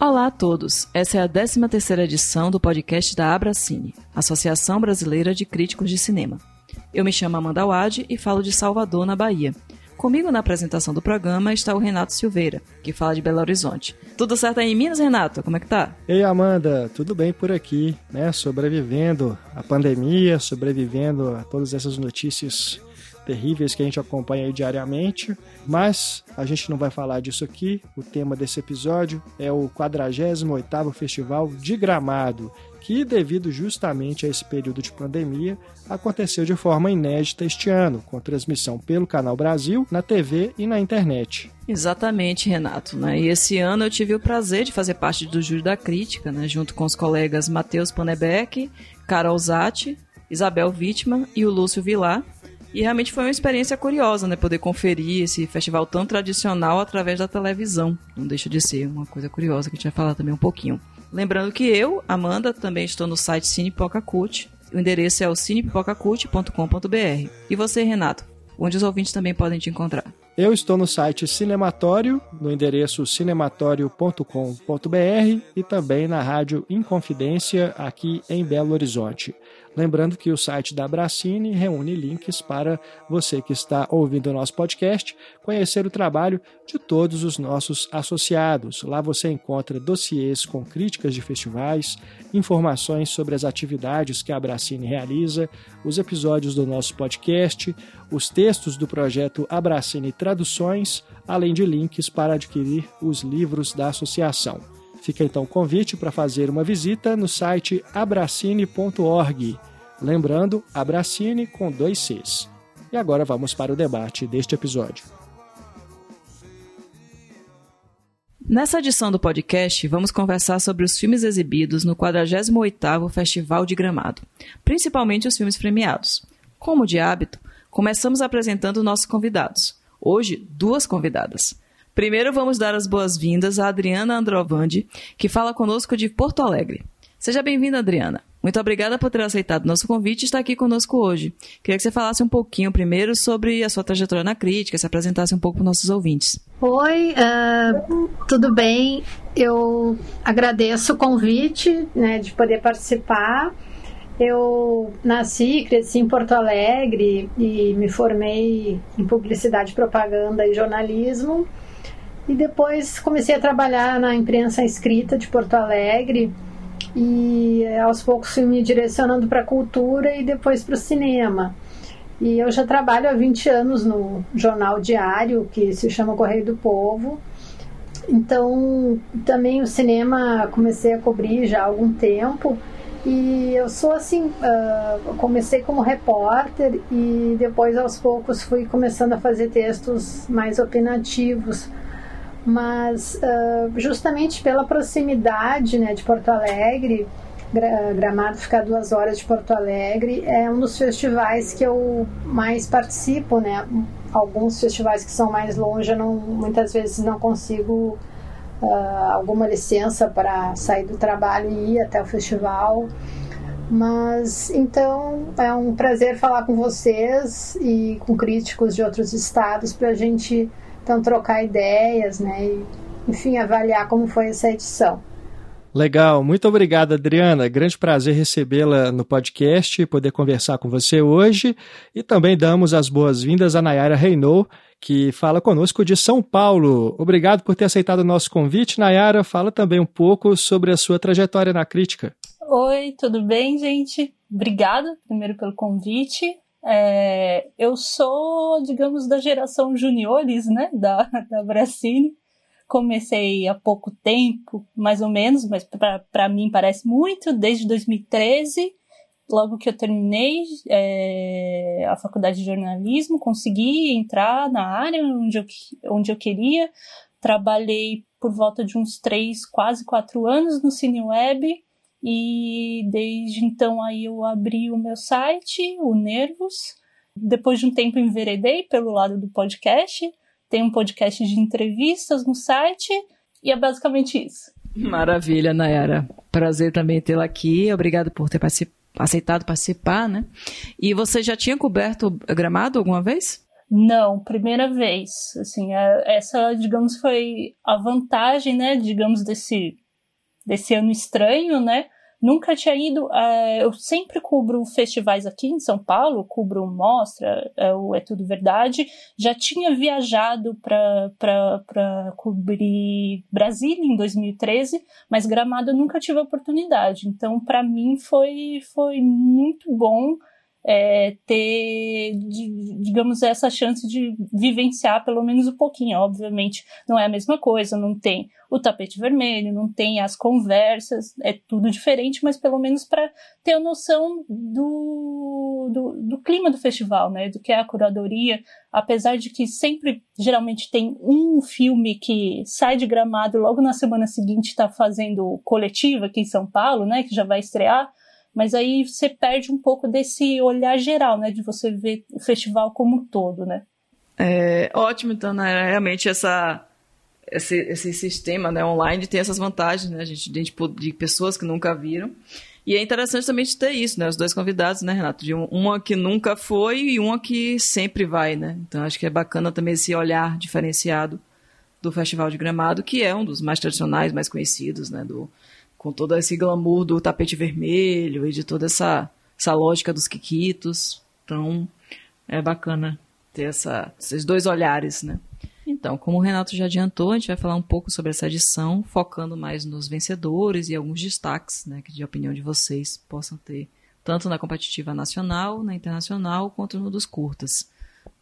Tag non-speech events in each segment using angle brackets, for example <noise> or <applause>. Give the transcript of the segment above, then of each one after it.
Olá a todos. Essa é a 13ª edição do podcast da Abracine, Associação Brasileira de Críticos de Cinema. Eu me chamo Amanda Wade e falo de Salvador, na Bahia. Comigo na apresentação do programa está o Renato Silveira, que fala de Belo Horizonte. Tudo certo aí em Minas, Renato? Como é que tá? Ei, Amanda, tudo bem por aqui, né? Sobrevivendo à pandemia, sobrevivendo a todas essas notícias terríveis que a gente acompanha diariamente, mas a gente não vai falar disso aqui. O tema desse episódio é o 48º Festival de Gramado, que devido justamente a esse período de pandemia, aconteceu de forma inédita este ano, com transmissão pelo Canal Brasil, na TV e na internet. Exatamente, Renato. Né? E esse ano eu tive o prazer de fazer parte do Júri da Crítica, né? junto com os colegas Matheus Panebeck, Carol Zatti, Isabel Wittmann e o Lúcio Vilar, e realmente foi uma experiência curiosa, né? Poder conferir esse festival tão tradicional através da televisão. Não deixa de ser uma coisa curiosa que a gente vai falar também um pouquinho. Lembrando que eu, Amanda, também estou no site Cine Cult. O endereço é o cinepipocacult.com.br. E você, Renato, onde os ouvintes também podem te encontrar? Eu estou no site Cinematório, no endereço cinematório.com.br e também na rádio Inconfidência, aqui em Belo Horizonte. Lembrando que o site da Bracine reúne links para você que está ouvindo o nosso podcast conhecer o trabalho de todos os nossos associados. Lá você encontra dossiês com críticas de festivais, informações sobre as atividades que a Bracine realiza, os episódios do nosso podcast, os textos do projeto Abracine Traduções, além de links para adquirir os livros da associação. Fica então o convite para fazer uma visita no site abracine.org. Lembrando, Abracine com dois Cs. E agora vamos para o debate deste episódio. Nessa edição do podcast, vamos conversar sobre os filmes exibidos no 48º Festival de Gramado, principalmente os filmes premiados. Como de hábito, começamos apresentando nossos convidados. Hoje, duas convidadas. Primeiro, vamos dar as boas-vindas a Adriana Androvandi, que fala conosco de Porto Alegre. Seja bem-vinda, Adriana. Muito obrigada por ter aceitado nosso convite e estar aqui conosco hoje. Queria que você falasse um pouquinho primeiro sobre a sua trajetória na crítica, se apresentasse um pouco para os nossos ouvintes. Oi, uh, tudo bem? Eu agradeço o convite né, de poder participar. Eu nasci, cresci em Porto Alegre e me formei em publicidade, propaganda e jornalismo. E depois comecei a trabalhar na imprensa escrita de Porto Alegre e aos poucos fui me direcionando para a cultura e depois para o cinema. E eu já trabalho há 20 anos no jornal diário que se chama Correio do Povo. Então, também o cinema comecei a cobrir já há algum tempo. E eu sou assim, uh, comecei como repórter e depois aos poucos fui começando a fazer textos mais opinativos mas uh, justamente pela proximidade né, de Porto Alegre, Gramado fica a duas horas de Porto Alegre, é um dos festivais que eu mais participo, né? Alguns festivais que são mais longe, eu não, muitas vezes não consigo uh, alguma licença para sair do trabalho e ir até o festival. Mas então é um prazer falar com vocês e com críticos de outros estados para a gente então trocar ideias, né? E, enfim, avaliar como foi essa edição. Legal, muito obrigado, Adriana. Grande prazer recebê-la no podcast e poder conversar com você hoje. E também damos as boas-vindas a Nayara Reinou, que fala conosco de São Paulo. Obrigado por ter aceitado o nosso convite. Nayara, fala também um pouco sobre a sua trajetória na crítica. Oi, tudo bem, gente? Obrigada primeiro pelo convite. É, eu sou, digamos, da geração juniores, né, da, <laughs> da Bracine. Comecei há pouco tempo, mais ou menos, mas para mim parece muito, desde 2013. Logo que eu terminei é, a faculdade de jornalismo, consegui entrar na área onde eu, onde eu queria. Trabalhei por volta de uns três, quase quatro anos no Cine Web e desde então aí eu abri o meu site, o Nervos. Depois de um tempo enveredei pelo lado do podcast. Tem um podcast de entrevistas no site e é basicamente isso. Maravilha, Nayara. Prazer também tê-la aqui. Obrigado por ter particip... aceitado participar, né? E você já tinha coberto gramado alguma vez? Não, primeira vez. Assim, é, essa, digamos, foi a vantagem, né, digamos, desse desse ano estranho, né? Nunca tinha ido. É, eu sempre cubro festivais aqui em São Paulo, cubro Mostra, é, o É Tudo Verdade. Já tinha viajado para cobrir Brasília em 2013, mas Gramado eu nunca tive a oportunidade. Então, para mim, foi, foi muito bom é, ter, digamos, essa chance de vivenciar pelo menos um pouquinho. Obviamente, não é a mesma coisa, não tem o tapete vermelho, não tem as conversas, é tudo diferente, mas pelo menos para ter a noção do, do, do, clima do festival, né? Do que é a curadoria, apesar de que sempre, geralmente, tem um filme que sai de gramado logo na semana seguinte está fazendo coletiva aqui em São Paulo, né? Que já vai estrear mas aí você perde um pouco desse olhar geral, né, de você ver o festival como um todo, né? É, ótimo, então, né, realmente essa esse, esse sistema né, online tem essas vantagens, né, gente, de, de pessoas que nunca viram. E é interessante também de ter isso, né? Os dois convidados, né, Renato? De uma que nunca foi e uma que sempre vai, né? Então acho que é bacana também esse olhar diferenciado do Festival de Gramado, que é um dos mais tradicionais, mais conhecidos, né? Do, com todo esse glamour do tapete vermelho e de toda essa, essa lógica dos quiquitos. Então, é bacana ter essa, esses dois olhares, né? Então, como o Renato já adiantou, a gente vai falar um pouco sobre essa edição, focando mais nos vencedores e alguns destaques, né, que de opinião de vocês possam ter, tanto na competitiva nacional, na internacional, quanto no dos curtas.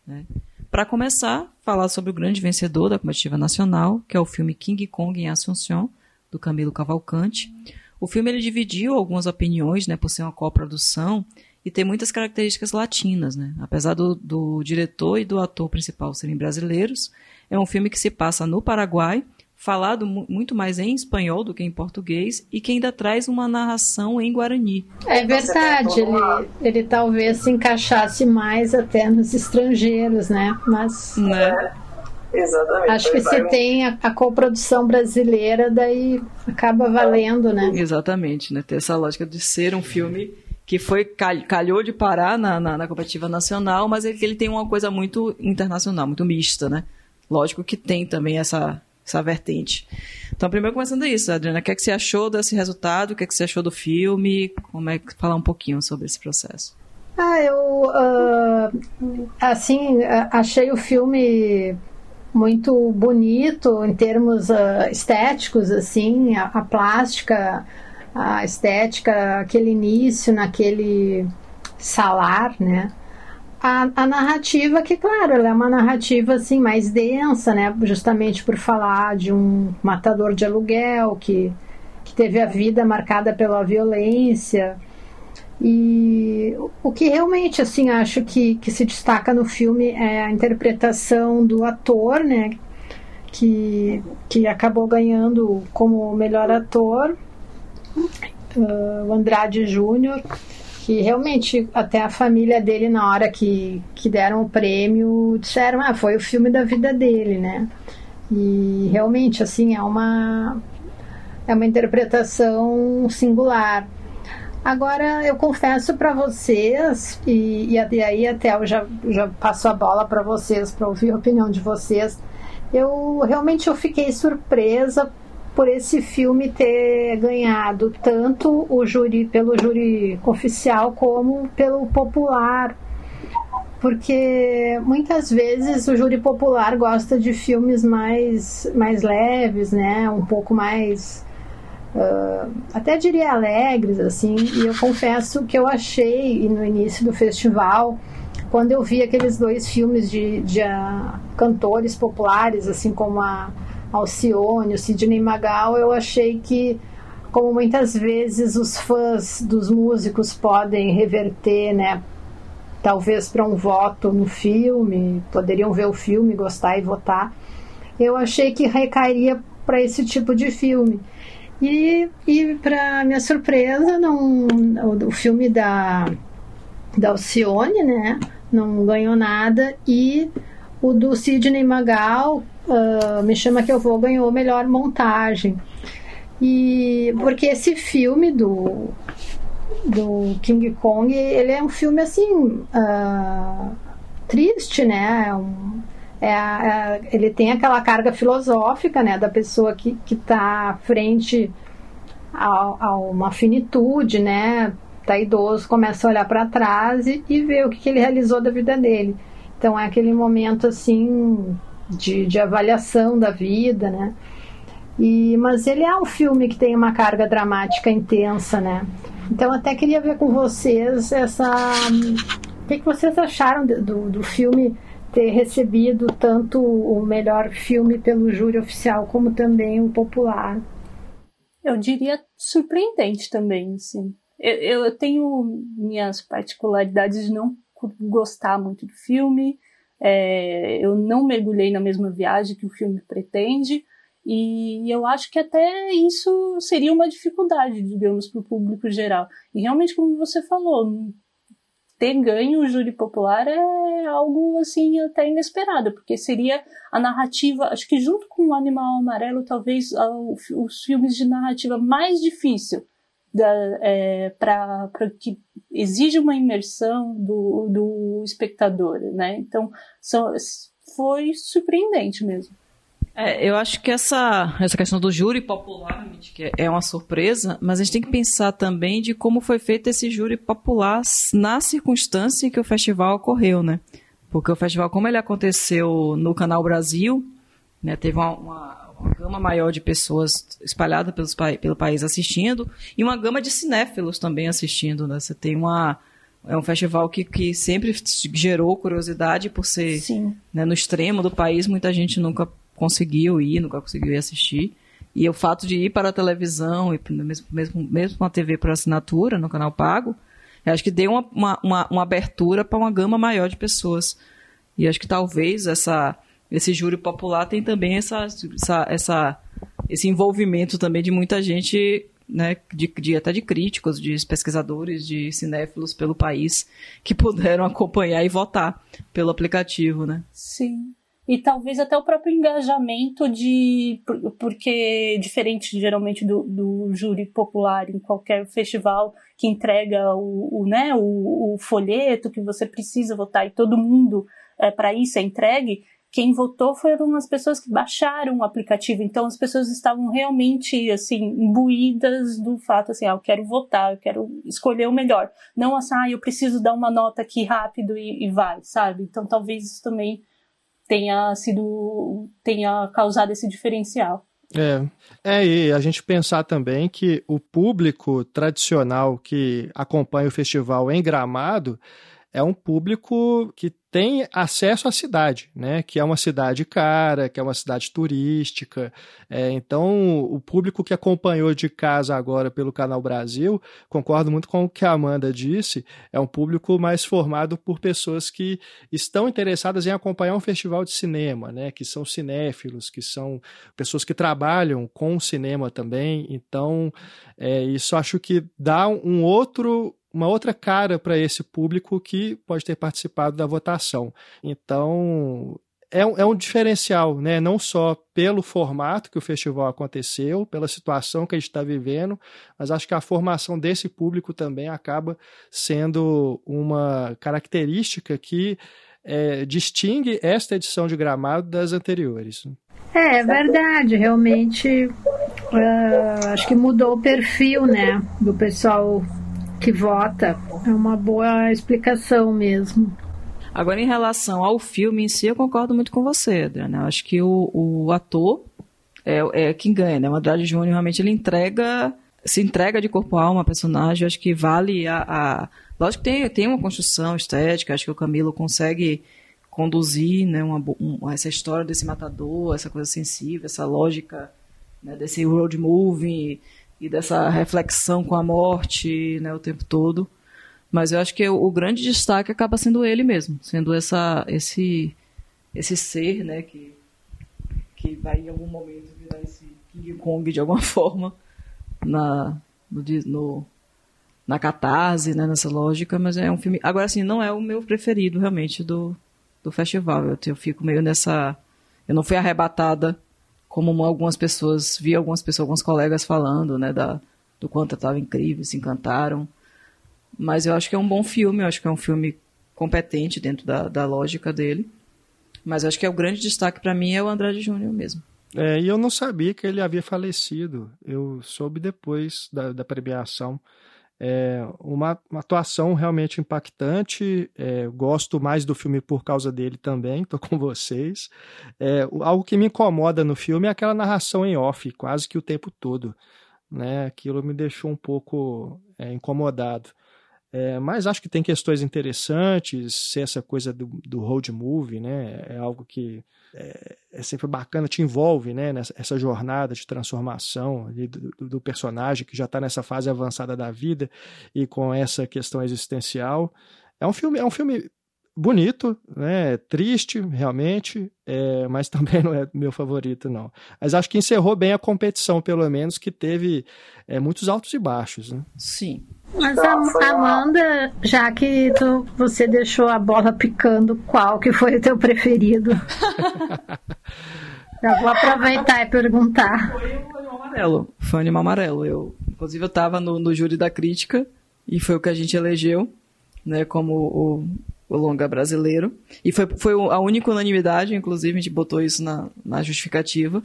Né? Para começar, falar sobre o grande vencedor da competitiva nacional, que é o filme King Kong em Assunção, do Camilo Cavalcante. O filme ele dividiu algumas opiniões, né, por ser uma coprodução e ter muitas características latinas, né? Apesar do, do diretor e do ator principal serem brasileiros, é um filme que se passa no Paraguai, falado muito mais em espanhol do que em português e que ainda traz uma narração em guarani. É verdade, ele, ele talvez se encaixasse mais até nos estrangeiros, né? Mas né? Exatamente. Acho que se tem a, a coprodução brasileira, daí acaba valendo, né? Exatamente, né? Ter essa lógica de ser um filme que foi calhou de parar na, na, na competitiva nacional, mas ele, ele tem uma coisa muito internacional, muito mista, né? Lógico que tem também essa, essa vertente. Então, primeiro começando isso, Adriana, o que, é que você achou desse resultado? O que, é que você achou do filme? Como é que falar um pouquinho sobre esse processo? Ah, eu uh, assim achei o filme muito bonito em termos uh, estéticos, assim, a, a, plástica, a estética, aquele início naquele salar, né? A, a, narrativa, que claro, ela é uma narrativa assim mais densa, né? Justamente por falar de um matador de aluguel que, que teve a vida marcada pela violência, e o que realmente assim acho que, que se destaca no filme é a interpretação do ator, né? Que, que acabou ganhando como melhor ator, uh, o Andrade Júnior, que realmente até a família dele, na hora que, que deram o prêmio, disseram: ah, foi o filme da vida dele, né? E realmente, assim, é uma, é uma interpretação singular. Agora, eu confesso para vocês, e, e, aí até eu já, já passo a bola para vocês, para ouvir a opinião de vocês, eu realmente eu fiquei surpresa por esse filme ter ganhado tanto o júri pelo júri oficial como pelo popular. Porque muitas vezes o júri popular gosta de filmes mais mais leves né? Um pouco mais uh, até diria alegres, assim, e eu confesso que eu achei no início do festival, quando eu vi aqueles dois filmes de, de uh, cantores populares, assim como a Alcione, o Sidney Magal, eu achei que como muitas vezes os fãs dos músicos podem reverter, né, talvez para um voto no filme, poderiam ver o filme, gostar e votar. Eu achei que recairia para esse tipo de filme. E, e para minha surpresa, não, o, o, filme da, da Alcione, né, não ganhou nada. E o do Sidney Magal, uh, Me Chama Que Eu Vou, ganhou melhor montagem. E porque esse filme do, do King Kong, ele é um filme assim uh, triste, né? É um, é, é, ele tem aquela carga filosófica, né, da pessoa que está frente a, a uma finitude, né? Tá idoso, começa a olhar para trás e, e ver o que, que ele realizou da vida dele. Então é aquele momento assim de, de avaliação da vida, né? E, mas ele é um filme que tem uma carga dramática intensa, né? Então até queria ver com vocês essa. O que, que vocês acharam do, do filme ter recebido tanto o melhor filme pelo júri oficial como também o popular? Eu diria surpreendente também, assim. Eu, eu tenho minhas particularidades de não gostar muito do filme. É, eu não mergulhei na mesma viagem que o filme pretende. E eu acho que até isso seria uma dificuldade, digamos, para o público geral. E realmente, como você falou, ter ganho o júri popular é algo assim até inesperado, porque seria a narrativa, acho que junto com o Animal Amarelo, talvez os filmes de narrativa mais difícil é, para que exige uma imersão do, do espectador, né? Então são, foi surpreendente mesmo. É, eu acho que essa, essa questão do júri popular que é uma surpresa, mas a gente tem que pensar também de como foi feito esse júri popular na circunstância em que o festival ocorreu, né? Porque o festival, como ele aconteceu no Canal Brasil, né, teve uma, uma, uma gama maior de pessoas espalhadas pelos, pelo país assistindo e uma gama de cinéfilos também assistindo, né? Você tem uma é um festival que, que sempre gerou curiosidade por ser né, no extremo do país, muita gente nunca conseguiu ir, nunca conseguiu ir assistir. E o fato de ir para a televisão, e mesmo, mesmo, mesmo com a TV por assinatura, no canal pago, acho que deu uma, uma, uma, uma abertura para uma gama maior de pessoas. E acho que talvez essa, esse júri popular tem também essa, essa, essa, esse envolvimento também de muita gente, né, de, de, até de críticos, de pesquisadores, de cinéfilos pelo país, que puderam <laughs> acompanhar e votar pelo aplicativo, né? Sim e talvez até o próprio engajamento de porque diferente geralmente do, do júri popular em qualquer festival que entrega o, o né o, o, folheto que você precisa votar e todo mundo é, para isso é entregue quem votou foram as pessoas que baixaram o aplicativo. Então as pessoas estavam realmente assim imbuídas do fato assim ah, eu quero votar eu quero escolher o melhor. Não assim ah, eu preciso dar uma nota aqui rápido e, e vai sabe? Então talvez isso também tenha sido tenha causado esse diferencial. É, é, e a gente pensar também que o público tradicional que acompanha o festival em Gramado é um público que tem acesso à cidade, né? Que é uma cidade cara, que é uma cidade turística. É, então, o público que acompanhou de casa agora pelo Canal Brasil, concordo muito com o que a Amanda disse, é um público mais formado por pessoas que estão interessadas em acompanhar um festival de cinema, né? Que são cinéfilos, que são pessoas que trabalham com cinema também. Então, é, isso acho que dá um outro uma outra cara para esse público que pode ter participado da votação. Então, é um, é um diferencial, né? não só pelo formato que o festival aconteceu, pela situação que a gente está vivendo, mas acho que a formação desse público também acaba sendo uma característica que é, distingue esta edição de Gramado das anteriores. É, é verdade, realmente uh, acho que mudou o perfil né, do pessoal que vota. É uma boa explicação mesmo. Agora, em relação ao filme em si, eu concordo muito com você, Adriana. Eu acho que o, o ator é, é, quem ganha, né? O Andrade Júnior realmente ele entrega, se entrega de corpo a alma a personagem. Eu acho que vale a, a. Lógico que tem, tem uma construção estética, acho que o Camilo consegue conduzir né, uma, um, essa história desse matador, essa coisa sensível, essa lógica né, desse road movie e dessa reflexão com a morte né, o tempo todo. Mas eu acho que o, grande destaque acaba sendo ele mesmo, sendo essa, esse, esse ser né, que, que vai em algum momento virar esse King Kong de alguma <laughs> forma na, no, no, na catarse, né, nessa lógica, mas é um filme. Agora, assim, não é o meu preferido realmente do, do festival. Eu, eu fico meio nessa. Eu não fui arrebatada como algumas pessoas, vi algumas pessoas, alguns colegas falando, né, da, do quanto estava incrível, se encantaram. Mas eu acho que é um bom filme, eu acho que é um filme competente dentro da, da lógica dele. Mas eu acho que é o grande destaque para mim é o Andrade Júnior mesmo. É, e eu não sabia que ele havia falecido. Eu soube depois da, da premiação. É uma, uma, atuação realmente impactante. É, gosto mais do filme por causa dele também, estou com vocês. É, algo que me incomoda no filme é aquela narração em off, quase que o tempo todo. Né? Aquilo me deixou um pouco é, incomodado. É, mas acho que tem questões interessantes, ser essa coisa do, do road movie, né? É algo que é, é sempre bacana, te envolve, né? Nessa essa jornada de transformação do, do, personagem que já está nessa fase avançada da vida e com essa questão existencial. É um filme, é um filme bonito, né? Triste, realmente, é, mas <laughs> também não é meu favorito, não. Mas acho que encerrou bem a competição, pelo menos, que teve é, muitos altos e baixos, né? Sim. Mas a Amanda, já que tu, você deixou a bola picando, qual que foi o teu preferido? <laughs> Já vou aproveitar e perguntar. Foi o Animal Amarelo. Foi o Animal Amarelo. Eu, inclusive, eu estava no, no júri da crítica e foi o que a gente elegeu, né, como o, o longa brasileiro. E foi, foi a única unanimidade, inclusive, a gente botou isso na, na justificativa.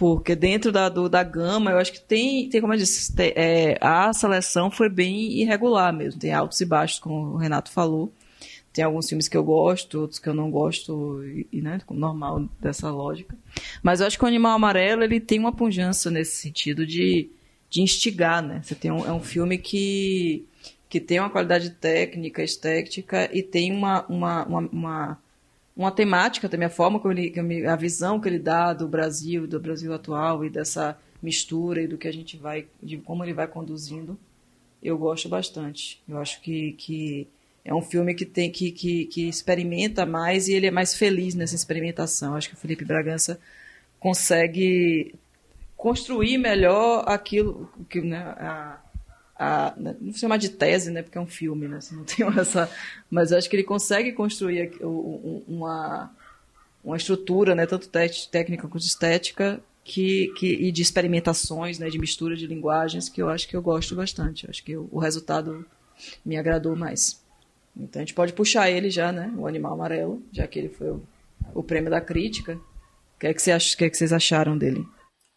Porque dentro da, do, da gama, eu acho que tem, tem como eu disse, tem, é, a seleção foi bem irregular mesmo. Tem altos e baixos, como o Renato falou. Tem alguns filmes que eu gosto, outros que eu não gosto, e, né, normal dessa lógica. Mas eu acho que o Animal Amarelo ele tem uma pujança nesse sentido de, de instigar, né? Você tem um, é um filme que que tem uma qualidade técnica, estética e tem uma, uma, uma, uma, uma temática também, a forma como ele, a visão que ele dá do Brasil, do Brasil atual e dessa mistura e do que a gente vai, de como ele vai conduzindo, eu gosto bastante. Eu acho que, que é um filme que tem que, que, que experimenta mais e ele é mais feliz nessa experimentação. Eu acho que o Felipe Bragança consegue construir melhor aquilo que né, a, a, né, não vou chamar de tese, né, porque é um filme, né, não tem <laughs> essa, mas acho que ele consegue construir uma, uma estrutura, né, tanto técnica quanto estética, que, que, e de experimentações, né, de mistura de linguagens, que eu acho que eu gosto bastante. Eu acho que o, o resultado me agradou mais. Então a gente pode puxar ele já, né, o Animal Amarelo, já que ele foi o, o prêmio da crítica. O que é que, você acha, que, é que vocês acharam dele?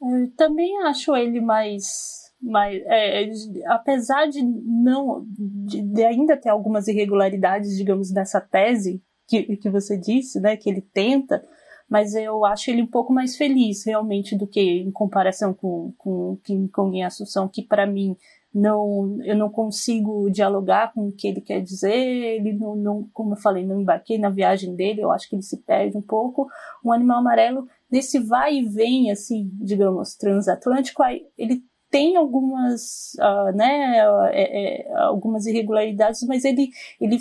Eu também acho ele mais mas é, é apesar de não de, de, ainda ter algumas irregularidades, digamos, nessa tese que, que você disse, né, que ele tenta, mas eu acho ele um pouco mais feliz realmente do que em comparação com com King Kong em Assunção, que para mim não eu não consigo dialogar com o que ele quer dizer, ele não, não como eu falei, não embarquei na viagem dele, eu acho que ele se perde um pouco. Um animal amarelo nesse vai e vem assim, digamos, transatlântico, ele tem algumas, uh, né, é, é, algumas irregularidades, mas ele, ele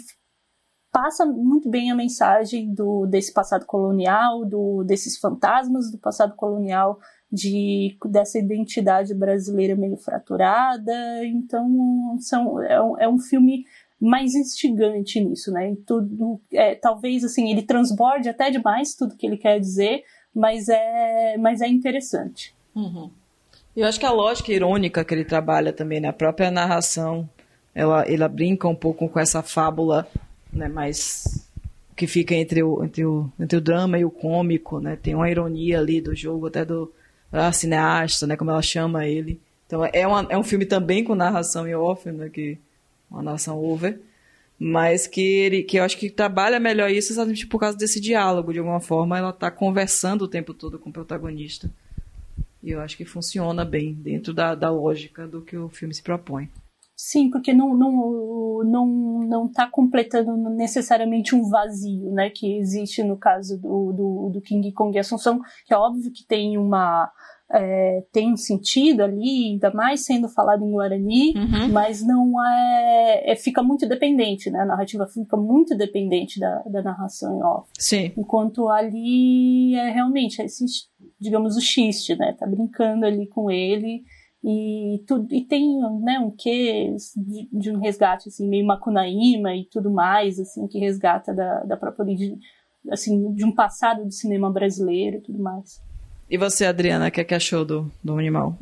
passa muito bem a mensagem do desse passado colonial, do desses fantasmas do passado colonial, de dessa identidade brasileira meio fraturada. Então, são, é, um, é um filme mais instigante nisso, né? tudo, é, talvez assim ele transborde até demais tudo que ele quer dizer, mas é, mas é interessante. Uhum. Eu acho que a lógica irônica que ele trabalha também, né? A própria narração, ela, ela brinca um pouco com essa fábula, né? Mais que fica entre o, entre o, entre o drama e o cômico, né? Tem uma ironia ali do jogo, até do a cineasta, né? Como ela chama ele. Então é, uma, é um filme também com narração em off, né? Que, uma narração over, mas que ele, que eu acho que trabalha melhor isso exatamente por causa desse diálogo. De alguma forma, ela está conversando o tempo todo com o protagonista. E eu acho que funciona bem dentro da, da lógica do que o filme se propõe. Sim, porque não não não não está completando necessariamente um vazio, né, que existe no caso do, do, do King Kong e Assunção, que é óbvio que tem uma é, tem um sentido ali, ainda mais sendo falado em Guarani, uhum. mas não é, é, fica muito dependente, né? A narrativa fica muito dependente da, da narração em off. Sim. Enquanto ali é realmente é esse, digamos, o xiste, né? Tá brincando ali com ele e tudo e tem né um quê de, de, um resgate assim meio macunaíma e tudo mais assim que resgata da, da própria origem assim de um passado do cinema brasileiro e tudo mais e você, Adriana, o que, é que achou do, do animal?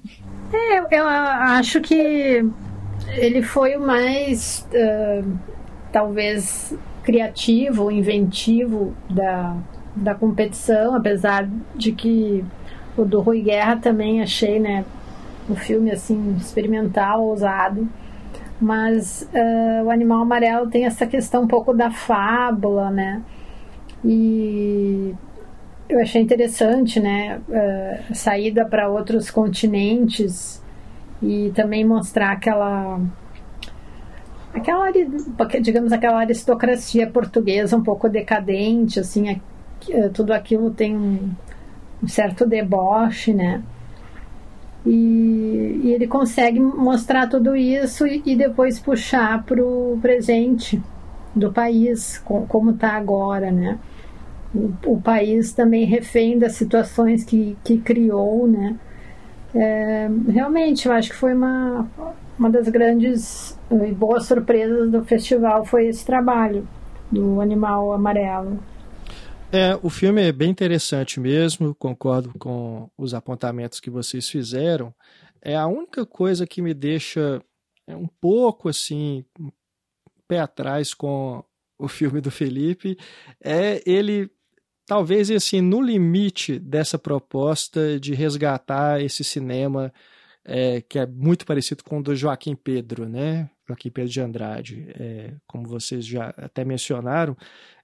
É, eu, eu acho que ele foi o mais, uh, talvez, criativo, inventivo da, da competição, apesar de que o do Rui Guerra também achei, né, um filme assim experimental, ousado. Mas uh, o Animal Amarelo tem essa questão um pouco da fábula, né? E eu achei interessante, né, uh, saída para outros continentes e também mostrar aquela aquela digamos aquela aristocracia portuguesa um pouco decadente assim tudo aquilo tem um, um certo deboche né? E, e, ele consegue mostrar tudo isso e, e depois puxar para o presente do país com, como está agora né? O, o, país também refém das situações que, que criou né? É, realmente eu acho que foi uma uma das grandes e boas surpresas do festival foi esse trabalho do animal amarelo. É, o filme é bem interessante mesmo, concordo com os apontamentos que vocês fizeram. É a única coisa que me deixa é, um pouco assim pé atrás com o filme do Felipe é ele talvez assim no limite dessa proposta de resgatar esse cinema é, que é muito parecido com o do Joaquim Pedro, né? Joaquim Pedro de Andrade, é, como vocês já até mencionaram,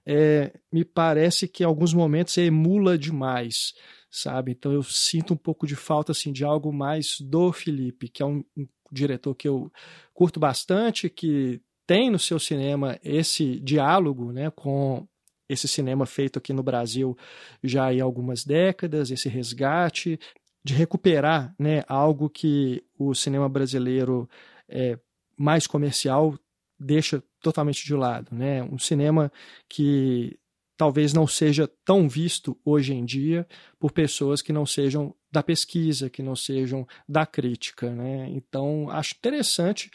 é, me parece que em alguns momentos emula demais, sabe? Então eu sinto um pouco de falta assim de algo mais do Felipe, que é um, um diretor que eu curto bastante, que tem no seu cinema esse diálogo, né, com esse cinema feito aqui no Brasil já há algumas décadas, esse resgate, de recuperar né, algo que o cinema brasileiro é, mais comercial deixa totalmente de lado. Né? Um cinema que talvez não seja tão visto hoje em dia por pessoas que não sejam da pesquisa, que não sejam da crítica. Né? Então, acho interessante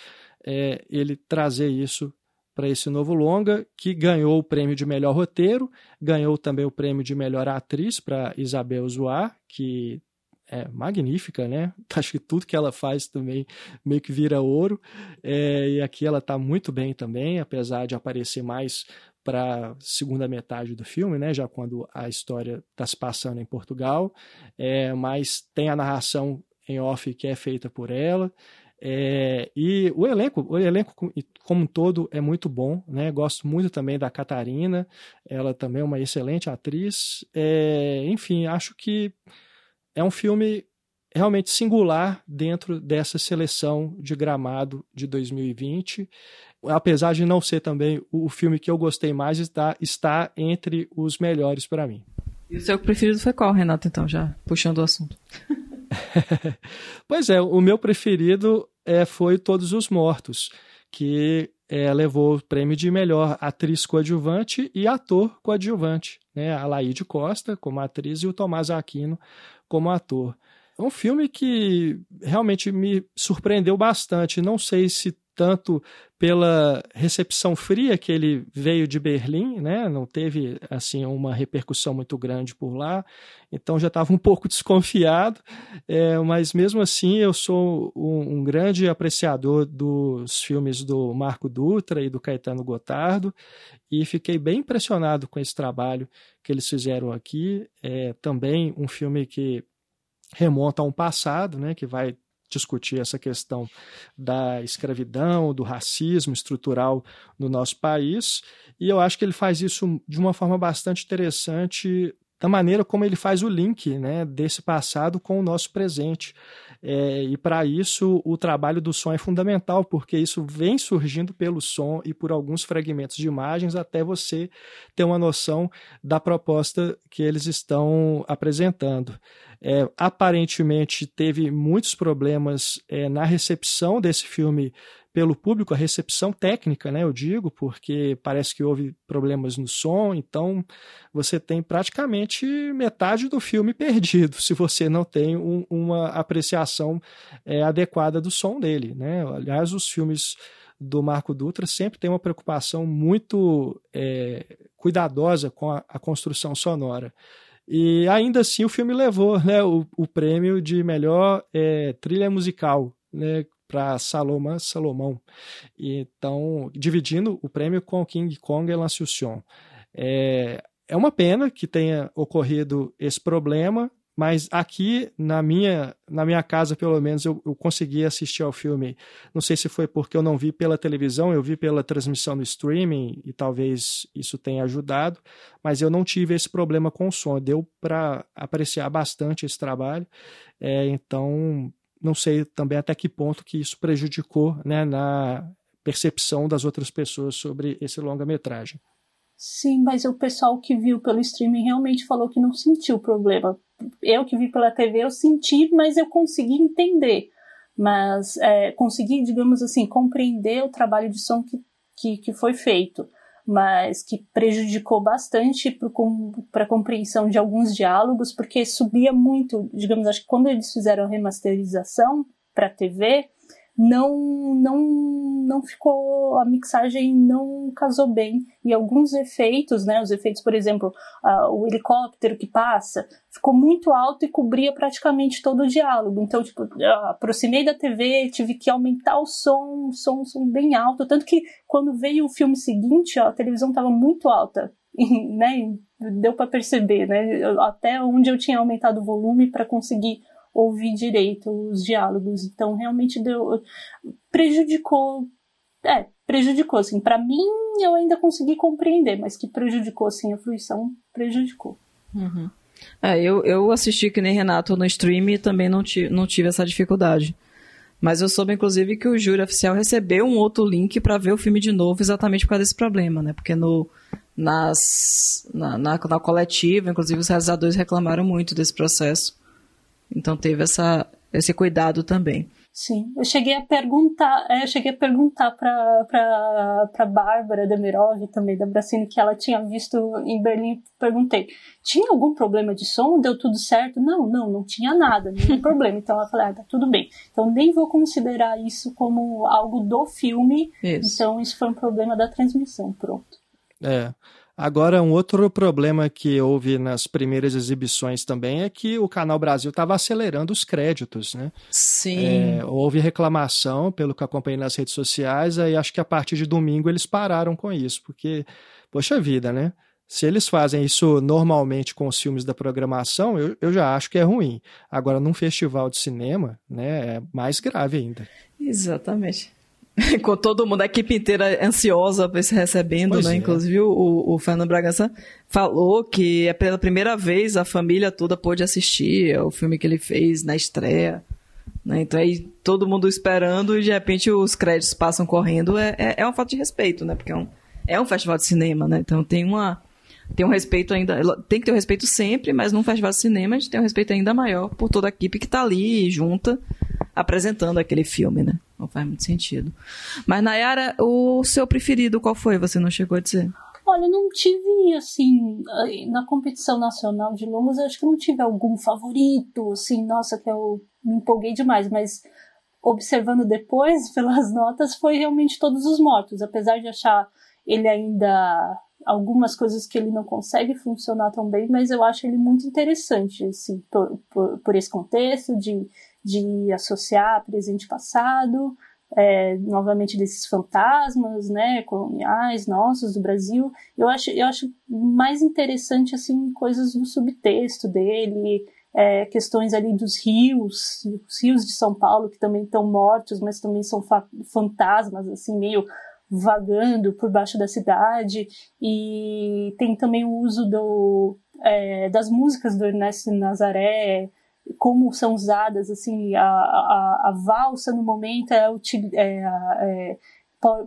é, ele trazer isso para esse novo longa, que ganhou o prêmio de melhor roteiro, ganhou também o prêmio de melhor atriz para Isabel Zoar, que é magnífica, né? <laughs> Acho que tudo que ela faz também meio que vira ouro. É, e aqui ela está muito bem também, apesar de aparecer mais para segunda metade do filme, né? Já quando a história está se passando em Portugal. É, mas tem a narração em off que é feita por ela. É, e o elenco, o elenco como um todo é muito bom, né? Gosto muito também da Catarina, ela também é uma excelente atriz. É, enfim, acho que é um filme realmente singular dentro dessa seleção de Gramado de 2020. Apesar de não ser também o filme que eu gostei mais, está, está entre os melhores para mim. E o seu preferido foi qual, Renato, então, já puxando o assunto? <laughs> pois é, o meu preferido é, foi Todos os Mortos, que é, levou o prêmio de melhor atriz coadjuvante e ator coadjuvante. Né? A Laíde Costa como atriz e o Tomás Aquino como ator. É um filme que realmente me surpreendeu bastante. Não sei se tanto pela recepção fria que ele veio de Berlim, né? Não teve assim uma repercussão muito grande por lá, então já estava um pouco <laughs> desconfiado. É, mas mesmo assim, eu sou um, um, grande apreciador dos filmes do Marco Dutra e do Caetano Gotardo e fiquei bem impressionado com esse trabalho que eles fizeram aqui. É também um filme que remonta a um passado, né? Que vai discutir essa questão da escravidão, do racismo estrutural no nosso país. E eu acho que ele faz isso de uma forma bastante interessante da maneira como ele faz o link né, desse passado com o nosso presente. É, e para isso o trabalho do som é fundamental, porque isso vem surgindo pelo som e por alguns fragmentos de imagens até você ter uma noção da proposta que eles estão apresentando. É, aparentemente teve muitos problemas é, na recepção desse filme pelo público, a recepção técnica, né, eu digo, porque parece que houve problemas no som, então você tem praticamente metade do filme <laughs> perdido se você não tem um, uma apreciação é, adequada do som dele. Né? Aliás, os filmes do Marco Dutra sempre têm uma preocupação muito é, cuidadosa com a, a, construção sonora. E ainda assim o filme levou né, o, o prêmio de melhor é, trilha musical, né, para Salomão Salomão. Então, dividindo o prêmio com King Kong e Lanciucion. É, é uma pena que tenha ocorrido esse problema, mas aqui na minha, na minha casa, pelo menos, eu, eu consegui assistir ao filme. Não sei se foi porque eu não vi pela televisão, eu vi pela transmissão no streaming e talvez isso tenha ajudado, mas eu não tive esse problema com o som. Deu para apreciar bastante esse trabalho. É, então, não sei também até que ponto que isso prejudicou né, na percepção das outras pessoas sobre esse longa-metragem. Sim, mas o pessoal que viu pelo streaming realmente falou que não sentiu problema. Eu que vi pela TV, eu senti, mas eu consegui entender. Mas é, consegui, digamos assim, compreender o trabalho de som que, que, que foi feito. Mas que prejudicou bastante para a compreensão de alguns diálogos, porque subia muito, digamos, acho que quando eles fizeram a remasterização para TV, não não não ficou a mixagem não casou bem. E alguns efeitos né os efeitos por exemplo uh, o helicóptero que passa ficou muito alto e cobria praticamente todo o diálogo. Então tipo aproximei da TV tive que aumentar o som o som, som bem alto. Tanto que quando veio o filme seguinte ó, a televisão estava muito alta. Né deu para perceber né até onde eu tinha aumentado o volume para conseguir ouvir direito os diálogos. Então, realmente deu. prejudicou. É, prejudicou, assim. Para mim, eu ainda consegui compreender, mas que prejudicou, assim, a fruição, prejudicou. Uhum. É, eu, eu assisti que nem Renato no stream e também não, não tive essa dificuldade. Mas eu soube, inclusive, que o júri oficial recebeu um outro link para ver o filme de novo exatamente por causa desse problema, né? Porque no, nas, na, na, na coletiva, inclusive, os realizadores reclamaram muito desse processo. Então teve essa, esse cuidado também. Sim, eu cheguei a perguntar, é, eu cheguei a perguntar para para Bárbara Demirov também da Bracini que ela tinha visto em Berlim. Perguntei, tinha algum problema de som? Deu tudo certo? Não, não, não tinha nada, nenhum <laughs> problema. Então ela falou, ah, tá tudo bem. Então nem vou considerar isso como algo do filme. Isso. Então isso foi um problema da transmissão, pronto. É. Agora, um outro problema que houve nas primeiras exibições também é que o Canal Brasil estava acelerando os créditos, né? Sim. É, houve reclamação, pelo que acompanhei nas redes sociais, aí acho que a partir de domingo eles pararam com isso, porque, poxa vida, né? Se eles fazem isso normalmente com os filmes da programação, eu, eu já acho que é ruim. Agora, num festival de cinema, né, é mais grave ainda. Exatamente. <laughs> com todo mundo, a equipe inteira ansiosa para se recebendo, pois né? É. Inclusive o, o Fernando Bragança falou que é pela primeira vez a família toda pôde assistir o filme que ele fez na estreia. Né? Então aí todo mundo esperando e de repente os créditos passam correndo. É, é, é uma falta de respeito, né? Porque é um, é um festival de cinema, né? Então tem uma tem um respeito ainda. Tem que ter um respeito sempre, mas num festival de cinema a gente tem um respeito ainda maior por toda a equipe que está ali junta apresentando aquele filme, né? Não faz muito sentido. Mas, Nayara, o seu preferido qual foi? Você não chegou a dizer? Olha, não tive, assim, na competição nacional de longas, acho que não tive algum favorito, assim, nossa, que eu me empolguei demais, mas observando depois, <laughs> pelas notas, foi realmente Todos os Mortos, apesar de achar ele ainda algumas coisas que ele não consegue funcionar tão bem, mas eu acho ele muito interessante, assim, por, por, por esse contexto de, de associar presente e passado, é, novamente desses fantasmas, né, coloniais nossos do Brasil. Eu acho, eu acho mais interessante, assim, coisas do subtexto dele, é, questões ali dos rios, os rios de São Paulo que também estão mortos, mas também são fa fantasmas, assim, meio vagando por baixo da cidade e tem também o uso do, é, das músicas do Ernesto Nazaré como são usadas assim a, a, a valsa no momento é, é, é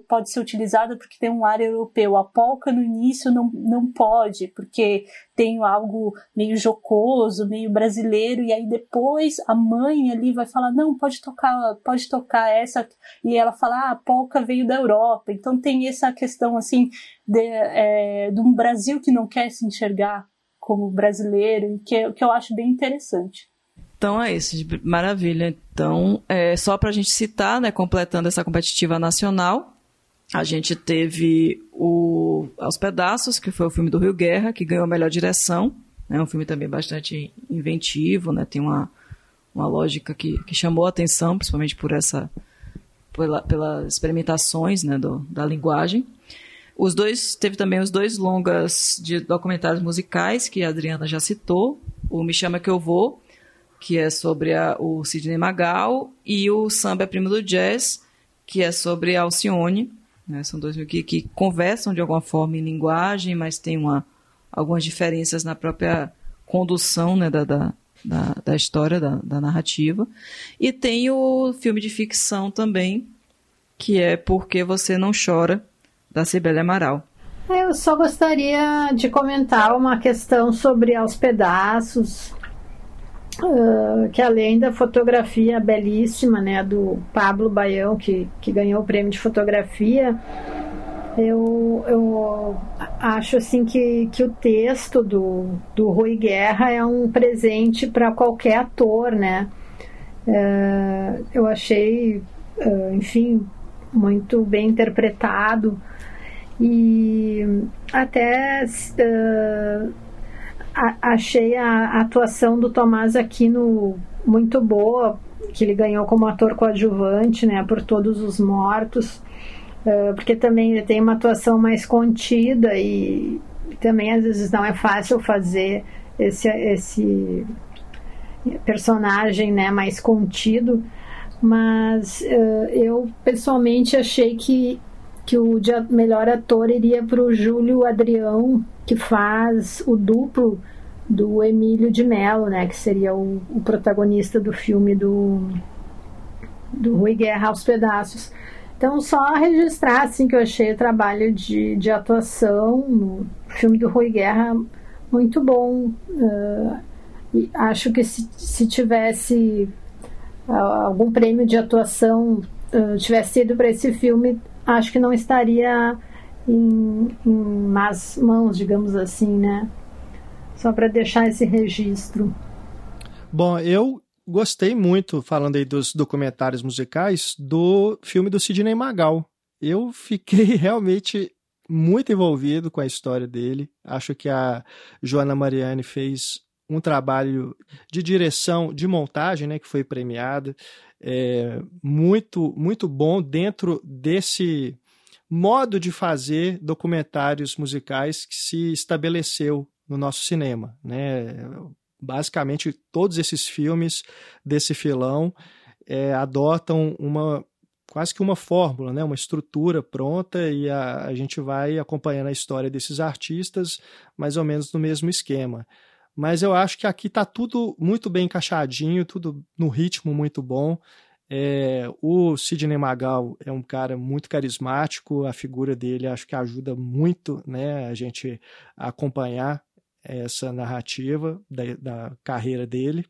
pode ser utilizada porque tem um ar europeu. A polca no início não, não pode, porque tem algo meio jocoso, meio brasileiro, e aí depois a mãe ali vai falar, não, pode tocar, pode tocar essa, e ela fala, ah, a polca veio da Europa. Então tem essa questão assim de, é, de um Brasil que não quer se enxergar como brasileiro, que, que eu acho bem interessante. Então é isso, maravilha. Então, é, só para a gente citar, né, completando essa competitiva nacional, a gente teve o Aos Pedaços, que foi o filme do Rio Guerra, que ganhou a melhor direção. É né, um filme também bastante inventivo, né, tem uma, uma lógica que, que chamou a atenção, principalmente por essa pela, pelas experimentações né, do, da linguagem. Os dois teve também os dois longas de documentários musicais que a Adriana já citou, o Me Chama Que Eu Vou, que é sobre a, o Sidney Magal, e o Samba é Primo do Jazz, que é sobre Alcione. Né? São dois que, que conversam de alguma forma em linguagem, mas tem uma, algumas diferenças na própria condução né, da, da, da, da história, da, da narrativa. E tem o filme de ficção também, que é Porque Você Não Chora, da Cibele Amaral. Eu só gostaria de comentar uma questão sobre Aos Pedaços, uh, que além da fotografia belíssima né, do Pablo Baião, que, que ganhou o prêmio de fotografia, eu, eu acho assim que, que o texto do, do Rui Guerra é um presente para qualquer ator, né? Uh, eu achei, uh, enfim, muito bem interpretado e até achei a atuação do Tomás Aquino muito boa, que ele ganhou como ator coadjuvante, né, por Todos os Mortos, uh, porque também ele tem uma atuação mais contida e também às vezes não é fácil fazer esse, esse personagem né, mais contido, mas uh, eu pessoalmente achei que que o melhor ator iria para o Júlio Adrião, que faz o duplo do Emílio de Mello, né, que seria o, o protagonista do filme do, do Rui Guerra aos Pedaços. Então, só registrar assim, que eu achei o trabalho de, de atuação no filme do Rui Guerra muito bom. Uh, e acho que se, se tivesse uh, algum prêmio de atuação uh, tivesse sido para esse filme, acho que não estaria em, em más mãos, digamos assim, né? Só para deixar esse registro. Bom, eu gostei muito, falando aí dos documentários musicais, do filme do Sidney Magal. Eu fiquei <laughs> realmente muito envolvido com a história dele. Acho que a Joana Mariani fez um trabalho de direção, de montagem, né, que foi premiado é, muito, muito bom dentro desse modo de fazer documentários musicais que se estabeleceu no nosso cinema. Né? Basicamente, todos esses filmes desse filão é, adotam uma quase que uma fórmula, né? uma estrutura pronta e a, a gente vai acompanhando a história desses artistas mais ou menos no mesmo esquema. Mas eu acho que aqui está tudo muito bem encaixadinho, tudo no ritmo muito bom. É, o Sidney Magal é um cara muito carismático, a figura dele acho que ajuda muito né, a gente a acompanhar essa narrativa da, da carreira dele.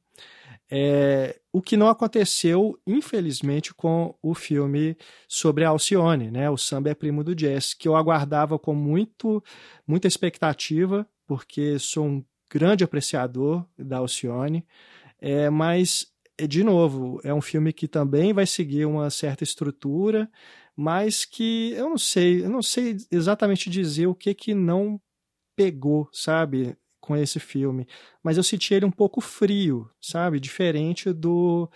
É, o que não aconteceu, infelizmente, com o filme sobre a Alcione, né? O Samba é Primo do Jazz, que eu aguardava com muito, muita expectativa, porque sou um grande apreciador da Alcione, é, mas, é, de novo, é um filme que também vai seguir uma certa estrutura, mas que eu não sei, eu não sei exatamente dizer o que que não pegou, sabe, com esse filme, mas eu senti ele um pouco frio, sabe, diferente do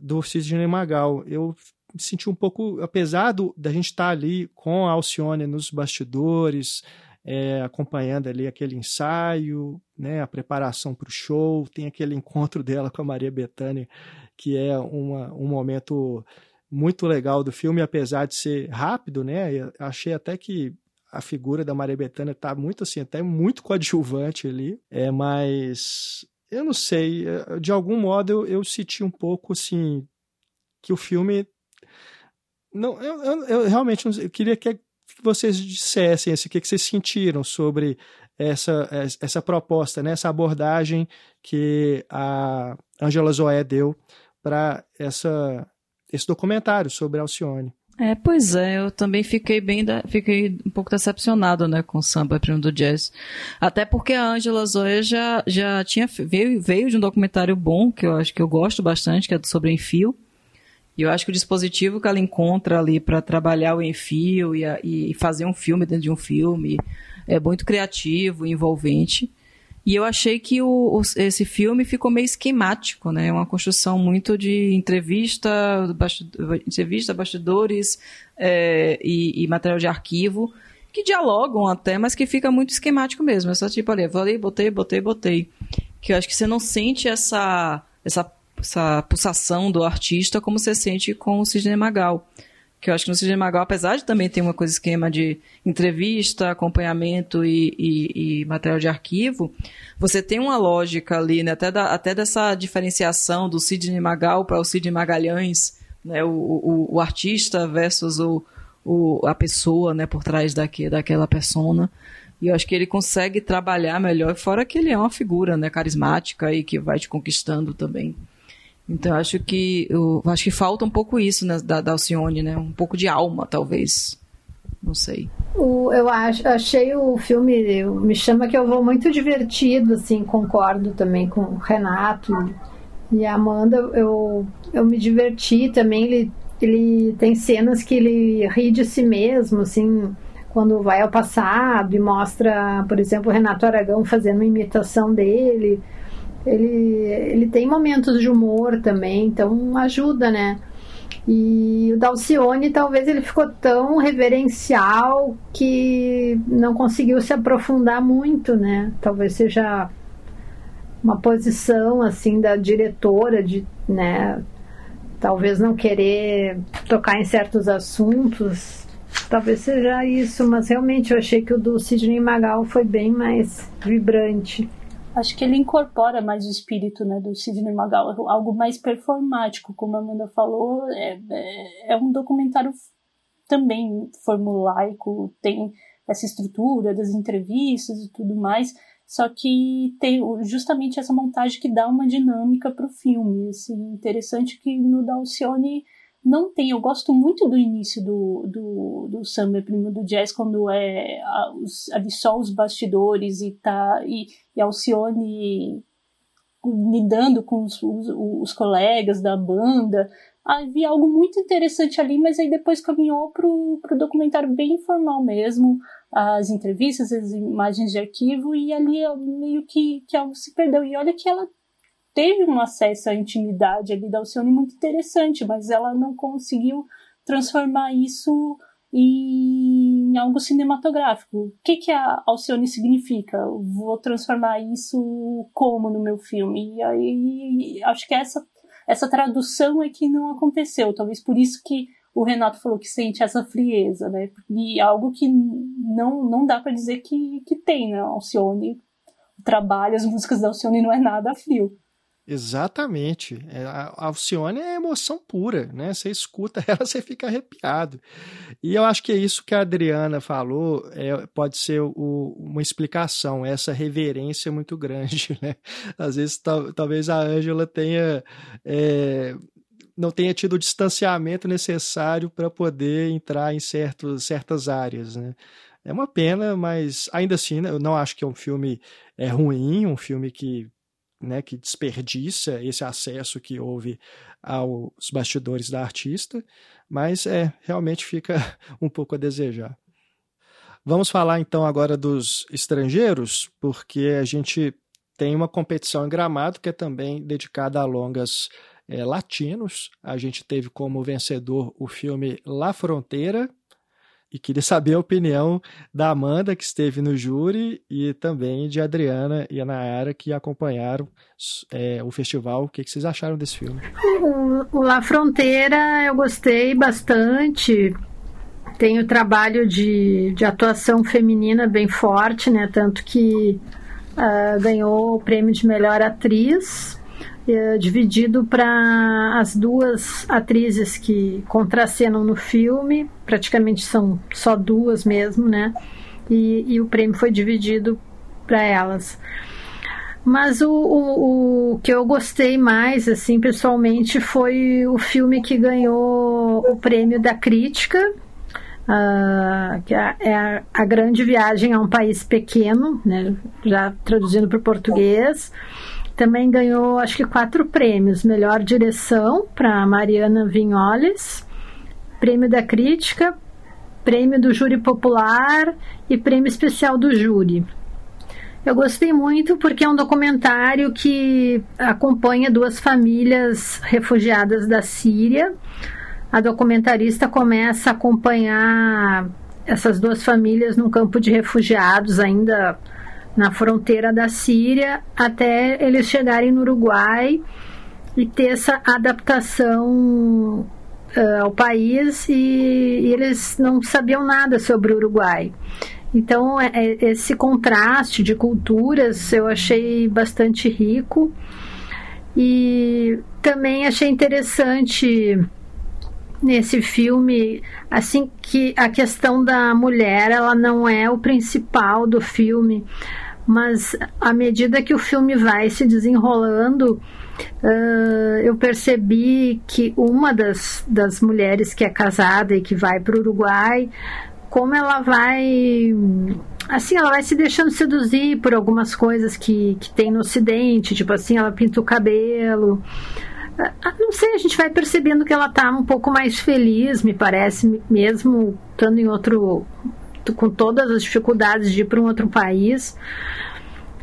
do Sidney Magal. Eu senti um pouco, apesar do, da gente estar ali com a Alcione nos bastidores, é, acompanhando ali aquele ensaio, né, a preparação para o show, tem aquele encontro <laughs> dela com a Maria Bethânia, que é uma, um momento muito legal do filme, apesar de ser rápido, né, eu achei até que a figura da Maria Bethânia está muito assim, até muito coadjuvante ali, é, mas eu não sei, é, de algum modo eu, eu senti um pouco assim que o filme não, eu, eu, eu realmente não, eu queria que que vocês dissessem, assim, o que, vocês sentiram sobre essa, essa proposta, né, essa abordagem que a Angela Zoé deu para esse documentário sobre Alcione. É, pois é, eu também fiquei bem, da, fiquei um pouco decepcionado, né, com o samba primo do jazz. Até porque a Angela Zoe já, já tinha, veio, veio de um documentário bom, que eu acho que eu gosto bastante, que é sobre Enfio, e eu acho que o dispositivo que ela encontra ali para trabalhar o enfio e, a, e, fazer um filme dentro de um filme é muito criativo, envolvente. E eu achei que o, o, esse filme ficou meio esquemático, né? Uma construção muito de entrevista, entrevista, bastidores é, e, e, material de arquivo que dialogam até, mas que fica muito esquemático mesmo. É só tipo ali, falei, botei, botei, botei que eu acho que você não sente essa, essa, essa pulsação do artista como você sente com o Sidney Magal. Que eu acho que no Sidney Magal, apesar de também ter uma coisa esquema de entrevista, acompanhamento e, e, e material de arquivo, você tem uma lógica ali, né, até, da, até dessa diferenciação do Sidney Magal para o Sidney Magalhães, né, o, o, o artista versus o, o, a pessoa né, por trás daqui, daquela persona. E eu acho que ele consegue trabalhar melhor, fora que ele é uma figura né, carismática e que vai te conquistando também. Então eu acho que eu acho que falta um pouco isso né, da, da Alcione, né? Um pouco de alma, talvez. Não sei. O, eu acho, achei o filme, me chama que eu vou muito divertido, assim, concordo também com o Renato e a Amanda, eu, eu me diverti também, ele, ele tem cenas que ele ri de si mesmo, assim, quando vai ao passado e mostra, por exemplo, o Renato Aragão fazendo uma imitação dele. Ele, ele tem momentos de humor também, então ajuda, né? E o Dalcione, talvez ele ficou tão reverencial que não conseguiu se aprofundar muito, né? Talvez seja uma posição assim da diretora de, né, talvez não querer tocar em certos assuntos Talvez seja isso, mas realmente eu achei que o do Sidney Magal foi bem mais vibrante. Acho que ele incorpora mais o espírito né, do Sidney Magal, algo mais performático, como a Amanda falou. É, é, é um documentário também formulaico, tem essa estrutura das entrevistas e tudo mais, só que tem justamente essa montagem que dá uma dinâmica para o filme. Assim, interessante que no Dalcione não tem. Eu gosto muito do início do, do, do samba primo do jazz, quando é a, os, ali só os bastidores e tá e, e Alcione lidando com os, os, os colegas da banda. Havia algo muito interessante ali, mas aí depois caminhou pro, pro documentário bem informal mesmo, as entrevistas, as imagens de arquivo, e ali meio que, que algo se perdeu. E olha que ela teve um acesso à intimidade ali da Alcione muito interessante, mas ela não conseguiu transformar isso em algo cinematográfico. O que, que a Alcione significa? Vou transformar isso como no meu filme? E aí acho que essa, essa tradução é que não aconteceu. Talvez por isso que o Renato falou que sente essa frieza, né? E algo que não, não dá para dizer que, que tem, né? Alcione, o trabalho, as <laughs> músicas da Alcione não é nada frio. Exatamente. É, a Alcione é emoção pura, né? Você escuta <laughs> ela, você fica arrepiado. E eu acho que é isso que a Adriana falou, é, pode ser o, uma explicação, essa reverência muito grande, <laughs> né? Às vezes, tal, talvez a Ângela tenha. É, não tenha tido o distanciamento necessário para poder entrar em certos, certas áreas, né? É uma pena, mas ainda assim, né, eu não acho que é um filme é ruim, um filme que né, que desperdiça esse acesso que houve aos bastidores da artista, mas é realmente fica <laughs> um pouco a desejar. Vamos falar então agora dos estrangeiros, porque a gente tem uma competição em Gramado que é também dedicada a longas é, latinos. A gente teve como vencedor o filme La Fronteira, e queria saber a opinião da Amanda, que esteve no júri, e também de Adriana e a Nayara, que acompanharam é, o festival. O que, que, vocês acharam desse filme? O, La Fronteira eu gostei bastante. Tem o trabalho de, de atuação feminina bem forte, né? Tanto que uh, ganhou o prêmio de melhor atriz é, dividido para as duas atrizes que contracenam no filme, praticamente são só duas mesmo, né? E, e o prêmio foi dividido para elas. Mas o, o, o, que eu gostei mais, assim, pessoalmente, foi o filme que ganhou o prêmio da crítica, uh, que é, é a, a, Grande Viagem a um País Pequeno, né, já traduzindo para o português. Também ganhou, acho que, quatro prêmios: melhor direção para Mariana Vinholes, prêmio da crítica, prêmio do júri popular e prêmio especial do júri. Eu gostei muito porque é um documentário que acompanha duas famílias refugiadas da Síria. A documentarista começa a acompanhar essas duas famílias num campo de refugiados ainda na fronteira da Síria até eles chegarem no Uruguai e ter essa adaptação uh, ao país e, e, eles não sabiam nada sobre o Uruguai. Então, é, é, esse contraste de culturas eu achei bastante rico e também achei interessante nesse filme assim que a questão da mulher ela não é o principal do filme mas à medida que o filme vai se desenrolando uh, eu percebi que uma das, das mulheres que é casada e que vai para o Uruguai, como ela vai. Assim, ela vai se deixando seduzir por algumas coisas que, que tem no Ocidente, tipo assim, ela pinta o cabelo. Uh, não sei, a gente vai percebendo que ela tá um pouco mais feliz, me parece, mesmo estando em outro. Com todas as dificuldades de ir para um outro país.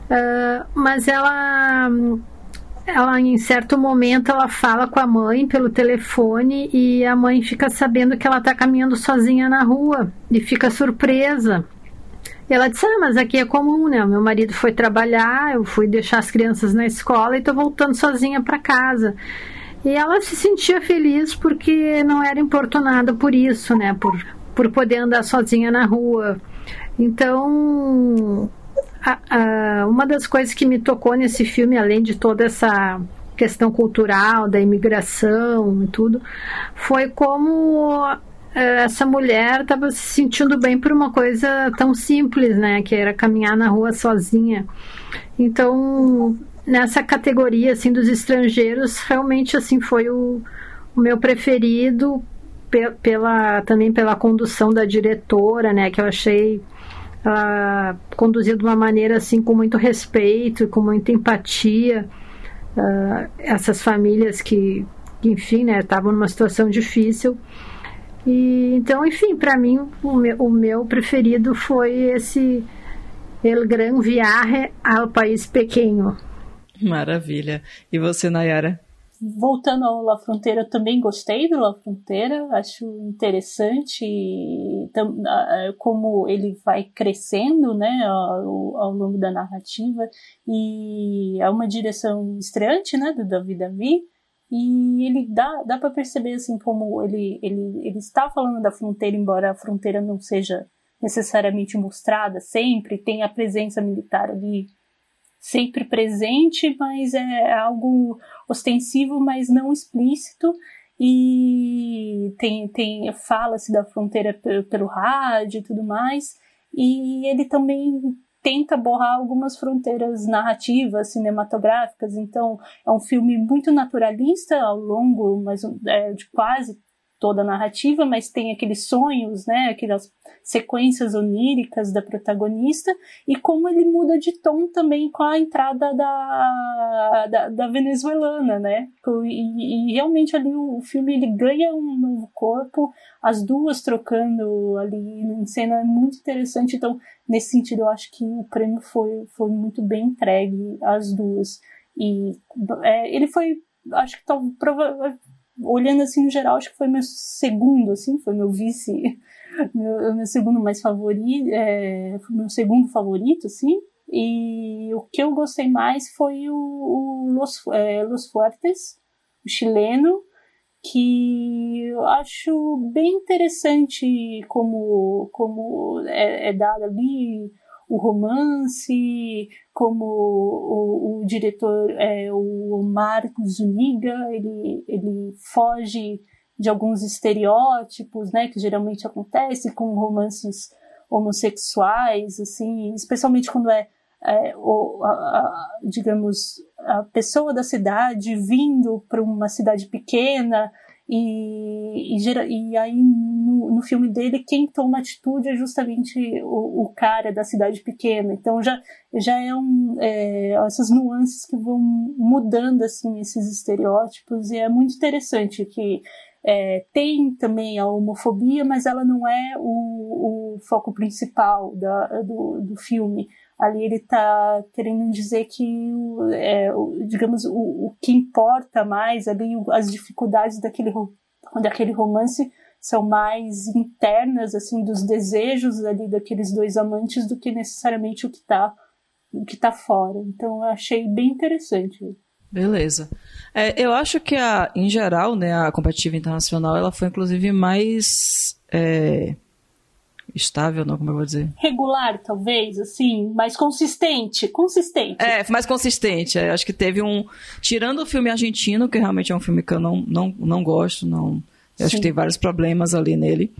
Uh, mas ela ela em certo momento ela fala com a mãe pelo telefone e a mãe fica sabendo que ela está caminhando sozinha na rua e fica surpresa. E ela disse: Ah, mas aqui é comum, né? Meu marido foi trabalhar, eu fui deixar as crianças na escola e estou voltando sozinha para casa. E ela se sentia feliz porque não era importunada por isso, né? Por, por poder andar sozinha na rua. Então, a, a, uma das coisas que me tocou nesse filme, além de toda essa questão cultural, da imigração e tudo, foi como eh, essa mulher estava se sentindo bem por uma coisa tão simples, né, que era caminhar na rua sozinha. Então, nessa categoria assim dos estrangeiros, realmente assim foi o, o meu preferido pela também pela condução da diretora, né, que eu achei uh, conduzido de uma maneira assim com muito respeito com muita empatia uh, essas famílias que, que enfim, né, estavam numa situação difícil. E então, enfim, para mim o meu, o meu preferido foi esse El Gran Viaje ao País Pequeno. Maravilha. E você, Nayara? Voltando ao La Fronteira, eu também gostei do La Fronteira, acho interessante como ele vai crescendo né, ao, ao, longo da narrativa, e é uma direção estreante né, do David Davi, e ele dá, dá para perceber assim como ele, ele, ele está falando da fronteira, embora a fronteira não seja necessariamente mostrada sempre, tem a presença militar ali sempre presente, mas é algo ostensivo, mas não explícito. E tem, tem fala-se da fronteira pelo, rádio e tudo mais. E ele também tenta borrar algumas fronteiras narrativas, cinematográficas. Então, é um filme muito naturalista ao longo mas, é, de quase toda a narrativa, mas tem aqueles sonhos, né, aquelas sequências oníricas da protagonista e como ele muda de tom também com a entrada da, da, da venezuelana, né, e, e, realmente ali o, filme ele ganha um novo corpo, as duas trocando ali em cena é muito interessante, então nesse sentido eu acho que o prêmio foi, foi muito bem entregue às duas. E é, ele foi acho que talvez olhando assim no geral, acho que foi meu segundo, assim, foi meu vice, <laughs> meu, meu segundo mais favorito, é, meu segundo favorito, assim. E o que eu gostei mais foi o, o Los, é, Los Fuertes, o chileno, que eu acho bem interessante como, como é, é dado ali o romance, como o, o diretor, é, o Marcos Zuniga, ele, ele foge de alguns estereótipos, né, que geralmente acontece com romances homossexuais, assim, especialmente quando é, é o, a, a, digamos, a pessoa da cidade vindo para uma cidade pequena e, e, e aí no, no, filme dele quem toma atitude é justamente o, o cara da cidade pequena. Então já, já é, um, é essas nuances que vão mudando assim esses estereótipos e é muito interessante que é, tem também a homofobia, mas ela não é o, o foco principal da, do, do filme ali ele está querendo dizer que, é, digamos, o, o, que importa mais ali, as dificuldades daquele, daquele romance são mais internas, assim, dos desejos ali daqueles dois amantes do que necessariamente o que está o que está fora. Então eu achei bem interessante. Beleza. É, eu acho que a, em geral, né, a competitiva internacional, ela foi inclusive mais é, estável, não, como eu vou dizer? Regular, talvez, assim, mais consistente, consistente. É, mais consistente. É, acho que teve um, tirando o filme argentino, que realmente é um filme que eu não, não, não gosto, não, eu acho que tem vários problemas ali nele.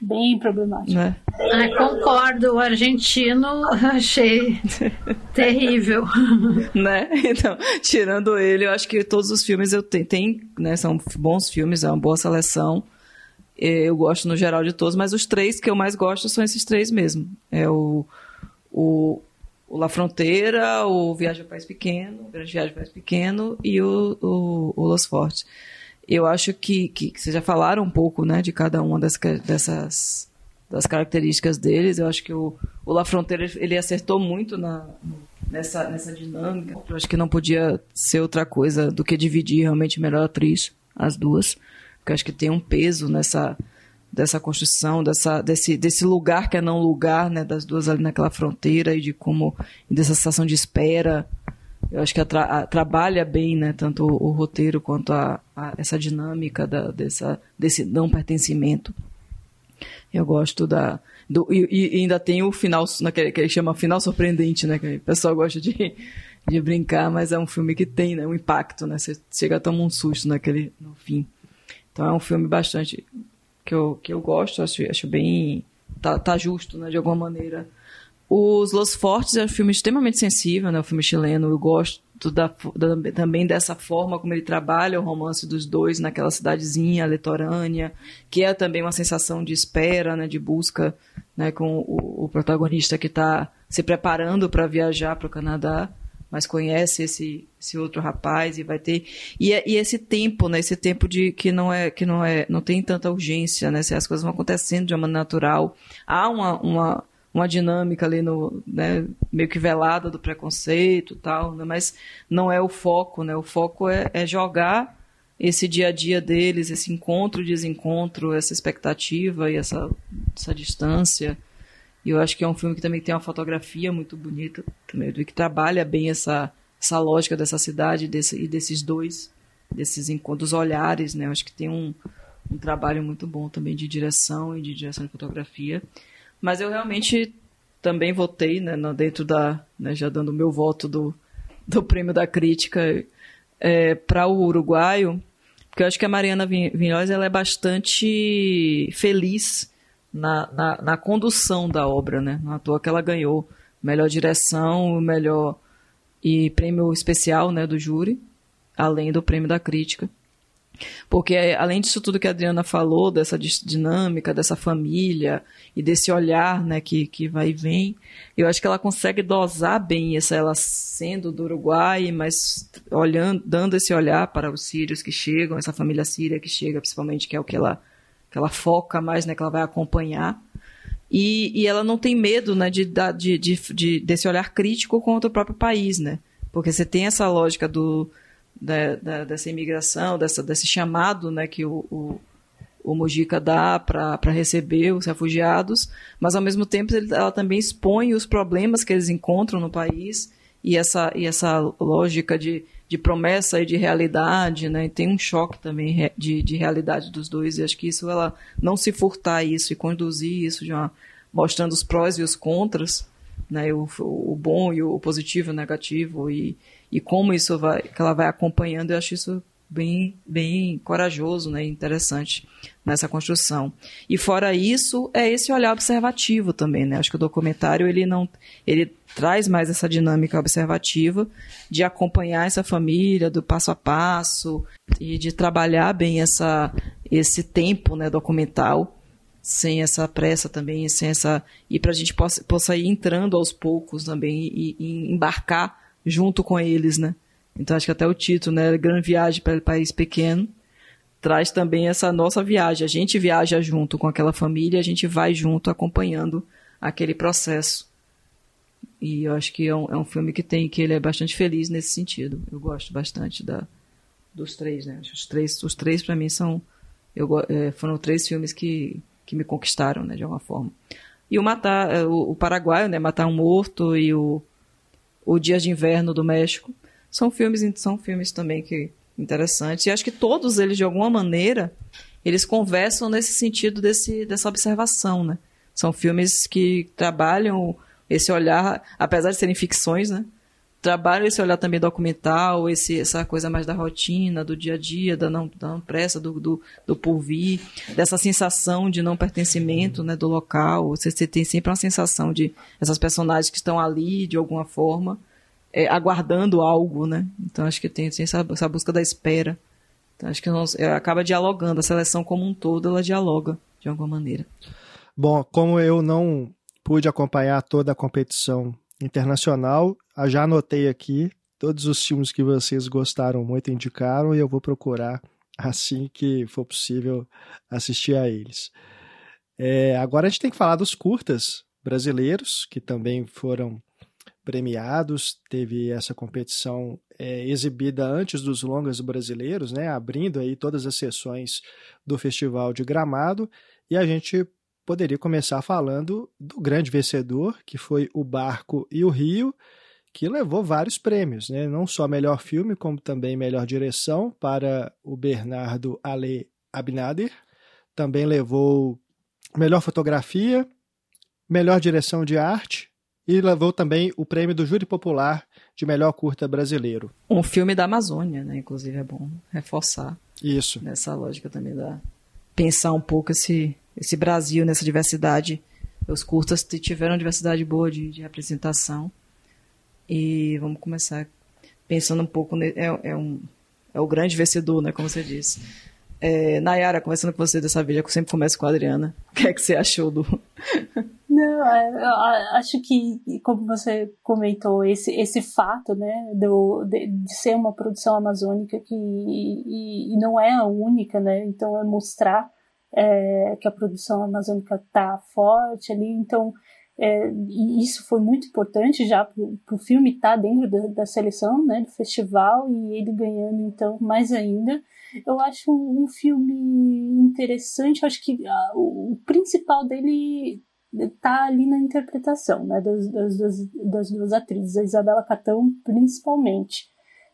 Bem problemático. Né? Ah, concordo, o argentino <laughs> achei <laughs> terrível. <laughs> né? Então, tirando ele, eu acho que todos os filmes eu tenho, tem, né, são bons filmes, é uma boa seleção. Eu gosto no geral de todos, mas os três que eu mais gosto são esses três mesmo. É o, o, o La Fronteira, o Viagem ao País Pequeno, o Grande Viagem ao País Pequeno e o, o, o Los Fortes. Eu acho que, que, que vocês já falaram um pouco né, de cada uma das, dessas das características deles. Eu acho que o, o La Fronteira ele acertou muito na, nessa, nessa dinâmica. Eu acho que não podia ser outra coisa do que dividir realmente melhor atriz, as duas. Porque acho que tem um peso nessa dessa construção, dessa, desse, desse lugar que é não lugar, né, das duas ali naquela fronteira e de como, dessa sensação de espera, eu acho que a tra a, trabalha bem, né, tanto o, o roteiro quanto a, a, essa dinâmica da, dessa, desse não pertencimento. Eu gosto da. Do, e, e, ainda tem o final, naquele, que ele chama final surpreendente, né? Que o pessoal gosta de, de brincar, mas é um filme que tem né, um impacto, né? Você chega a tomar um susto naquele, no fim. Então é um filme bastante que eu, que eu gosto, acho, acho bem. Tá, tá justo, né? De alguma maneira os Los Fortes é um filme extremamente sensível, né? O filme chileno. Eu gosto da, da, também dessa forma como ele trabalha o romance dos dois naquela cidadezinha litorânea, que é também uma sensação de espera, né? De busca, né? Com o, o protagonista que está se preparando para viajar para o Canadá, mas conhece esse, esse outro rapaz e vai ter e, e esse tempo, né? Esse tempo de que não é que não é não tem tanta urgência, né? As coisas vão acontecendo de uma maneira natural, há uma, uma uma dinâmica ali no, né, meio que velada do preconceito tal, né, mas não é o foco, né? O foco é, é jogar esse dia a dia deles, esse encontro, desencontro, essa expectativa e essa, essa distância. E eu acho que é um filme que também tem uma fotografia muito bonita, também, que trabalha bem essa, essa lógica dessa cidade desse, e desses dois, desses encontros, olhares, né? Eu acho que tem um, um trabalho muito bom também de direção e de direção de fotografia. Mas eu realmente também votei, né, dentro da, né, já dando o meu voto do, do prêmio da crítica é, para o uruguaio, porque eu acho que a Mariana Vinhos ela é bastante feliz na, na, na, condução da obra, né? Não à toa que ela ganhou melhor direção, melhor e prêmio especial, né, do júri, além do prêmio da crítica. Porque além disso tudo que a Adriana falou, dessa dinâmica, dessa família e desse olhar né, que, que vai e vem, eu acho que ela consegue dosar bem essa ela sendo do Uruguai, mas olhando, dando esse olhar para os sírios que chegam, essa família síria que chega, principalmente, que é o que ela, que ela foca mais, né, que ela vai acompanhar. E, e ela não tem medo né, de, de, de, de, desse olhar crítico contra o próprio país, né? Porque você tem essa lógica do da, da, dessa imigração, dessa, desse chamado né, que o, o, o Mujica dá para receber os refugiados, mas ao mesmo tempo ela também expõe os problemas que eles encontram no país e essa, e essa lógica de, de promessa e de realidade, né? E tem um choque também de, de realidade dos dois, e acho que isso ela não se furtar isso e conduzir isso uma, mostrando os prós e os contras, né? O, o bom e o positivo o negativo e, e como isso vai, que ela vai acompanhando, eu acho isso bem, bem corajoso, né, interessante nessa construção. E fora isso, é esse olhar observativo também, né? Acho que o documentário ele não, ele traz mais essa dinâmica observativa de acompanhar essa família do passo a passo e de trabalhar bem essa esse tempo, né, documental sem essa pressa também, sem essa e para a gente possa, possa ir entrando aos poucos também e, e embarcar junto com eles, né? Então acho que até o título, né, Grande Viagem para o País Pequeno, traz também essa nossa viagem. A gente viaja junto com aquela família, a gente vai junto acompanhando aquele processo. E eu acho que é um, é um filme que tem que ele é bastante feliz nesse sentido. Eu gosto bastante da dos três, né? Os três, os três para mim são eu, é, foram três filmes que, que me conquistaram, né, de alguma forma. E o matar o, o paraguaio, né, matar um morto e o O Dia de Inverno do México. São filmes, são filmes também que interessantes. E acho que todos eles, de alguma maneira, eles conversam nesse sentido desse, dessa observação, né? São filmes que trabalham esse olhar, apesar de serem ficções, né? Trabalham esse olhar também documental, esse, essa coisa mais da rotina, do dia a dia, da não, da pressa, do, do, do porvir, dessa sensação de não pertencimento né, do local. Você, você tem sempre uma sensação de essas personagens que estão ali, de alguma forma, é, aguardando algo, né? Então acho que tem assim, essa, essa busca da espera. Então, acho que nós, é, acaba dialogando, a seleção como um todo, ela dialoga de alguma maneira. Bom, como eu não pude acompanhar toda a competição internacional, já anotei aqui todos os filmes que vocês gostaram muito, indicaram, e eu vou procurar <laughs> assim que for possível assistir a eles. É, agora a gente tem que falar dos curtas brasileiros, que também foram premiados. Teve essa competição é, exibida antes dos longas brasileiros, né, abrindo aí todas as sessões do Festival de Gramado. E a gente poderia começar falando do grande vencedor, que foi O Barco e o Rio, que levou vários prêmios, né? não só melhor filme, como também melhor direção para o Bernardo Ale Abinader. Também levou melhor fotografia, melhor direção de arte e levou também o prêmio do Júri Popular de melhor curta brasileiro. Um filme da Amazônia, né? Inclusive é bom reforçar. Isso. Nessa lógica também da pensar um pouco esse esse Brasil nessa diversidade. Os curtas tiveram uma diversidade boa de, de representação. E vamos começar pensando um pouco. É, é, um, é o grande vencedor, né? Como você disse. É, Nayara, conversando com você dessa vez, eu sempre começo com a Adriana. O que é que você achou do. Não, é, eu acho que, como você comentou, esse, esse fato, né, do, de, de ser uma produção amazônica que e, e, não é a única, né, então é mostrar é, que a produção amazônica está forte ali, então é, e isso foi muito importante já para o filme estar tá dentro da, da, seleção, né, do festival e ele ganhando então mais ainda. Eu acho um, filme interessante. Eu acho que ah, o, principal dele está ali na interpretação, né, das, das, das, das duas atrizes, a Isabela Catão principalmente.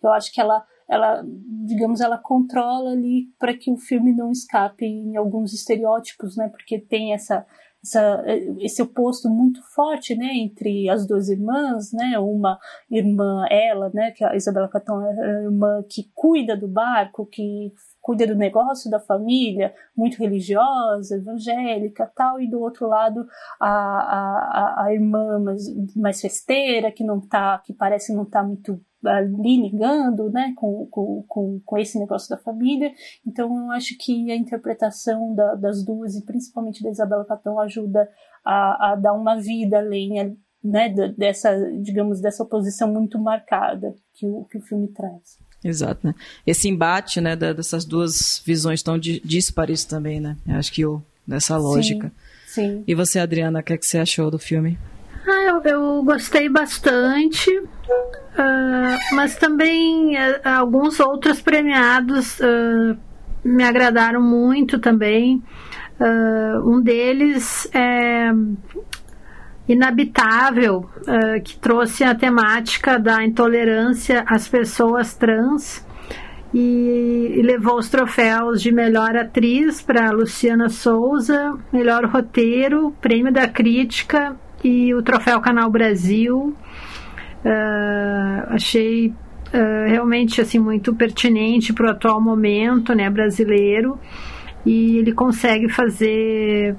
Eu acho que ela ela, digamos, ela controla ali para que o filme não escape em alguns estereótipos, né? Porque tem essa, essa, esse oposto muito forte, né, entre as duas irmãs, né, uma irmã, ela, né, que a Isabela Catão é a irmã que cuida do barco, que cuida do negócio da família, muito religiosa, evangélica, tal, e do outro lado a, a, a irmã mais, mais festeira, que não tá, que parece não tá muito ali ligando, né, com, com, com, com, esse negócio da família. Então eu acho que a interpretação da, das duas, e principalmente da Isabela Catão, ajuda a, a dar uma vida além, né, dessa, digamos, dessa oposição muito marcada que o, que o filme traz. Exato, né? Esse embate, né, dessas duas visões tão díspares também, né? Eu acho que eu, nessa lógica. Sim, sim. E você, Adriana, o que, é que você achou do filme? Ah, eu, eu gostei bastante. Uh, mas também uh, alguns outros premiados uh, me agradaram muito também. um deles é Inabitável, que trouxe a temática da intolerância às pessoas trans e, levou os troféus de melhor atriz para Luciana Souza, melhor roteiro, prêmio da crítica e o troféu Canal Brasil. Uh, achei uh, realmente assim muito pertinente para o atual momento né, brasileiro. E ele consegue fazer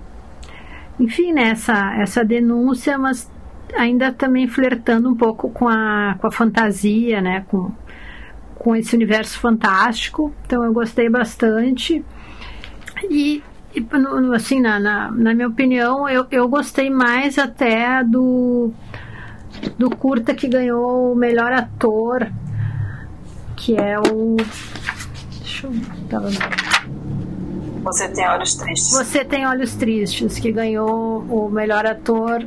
enfim né, essa, essa denúncia mas ainda também flertando um pouco com a, com a fantasia né, com, com esse universo fantástico. Então eu gostei bastante. E, assim na, na, na minha opinião eu, eu gostei mais até do do curta que ganhou o melhor ator, que é o. Deixa eu. Tava... Você tem olhos tristes. Você tem olhos tristes, que ganhou o melhor ator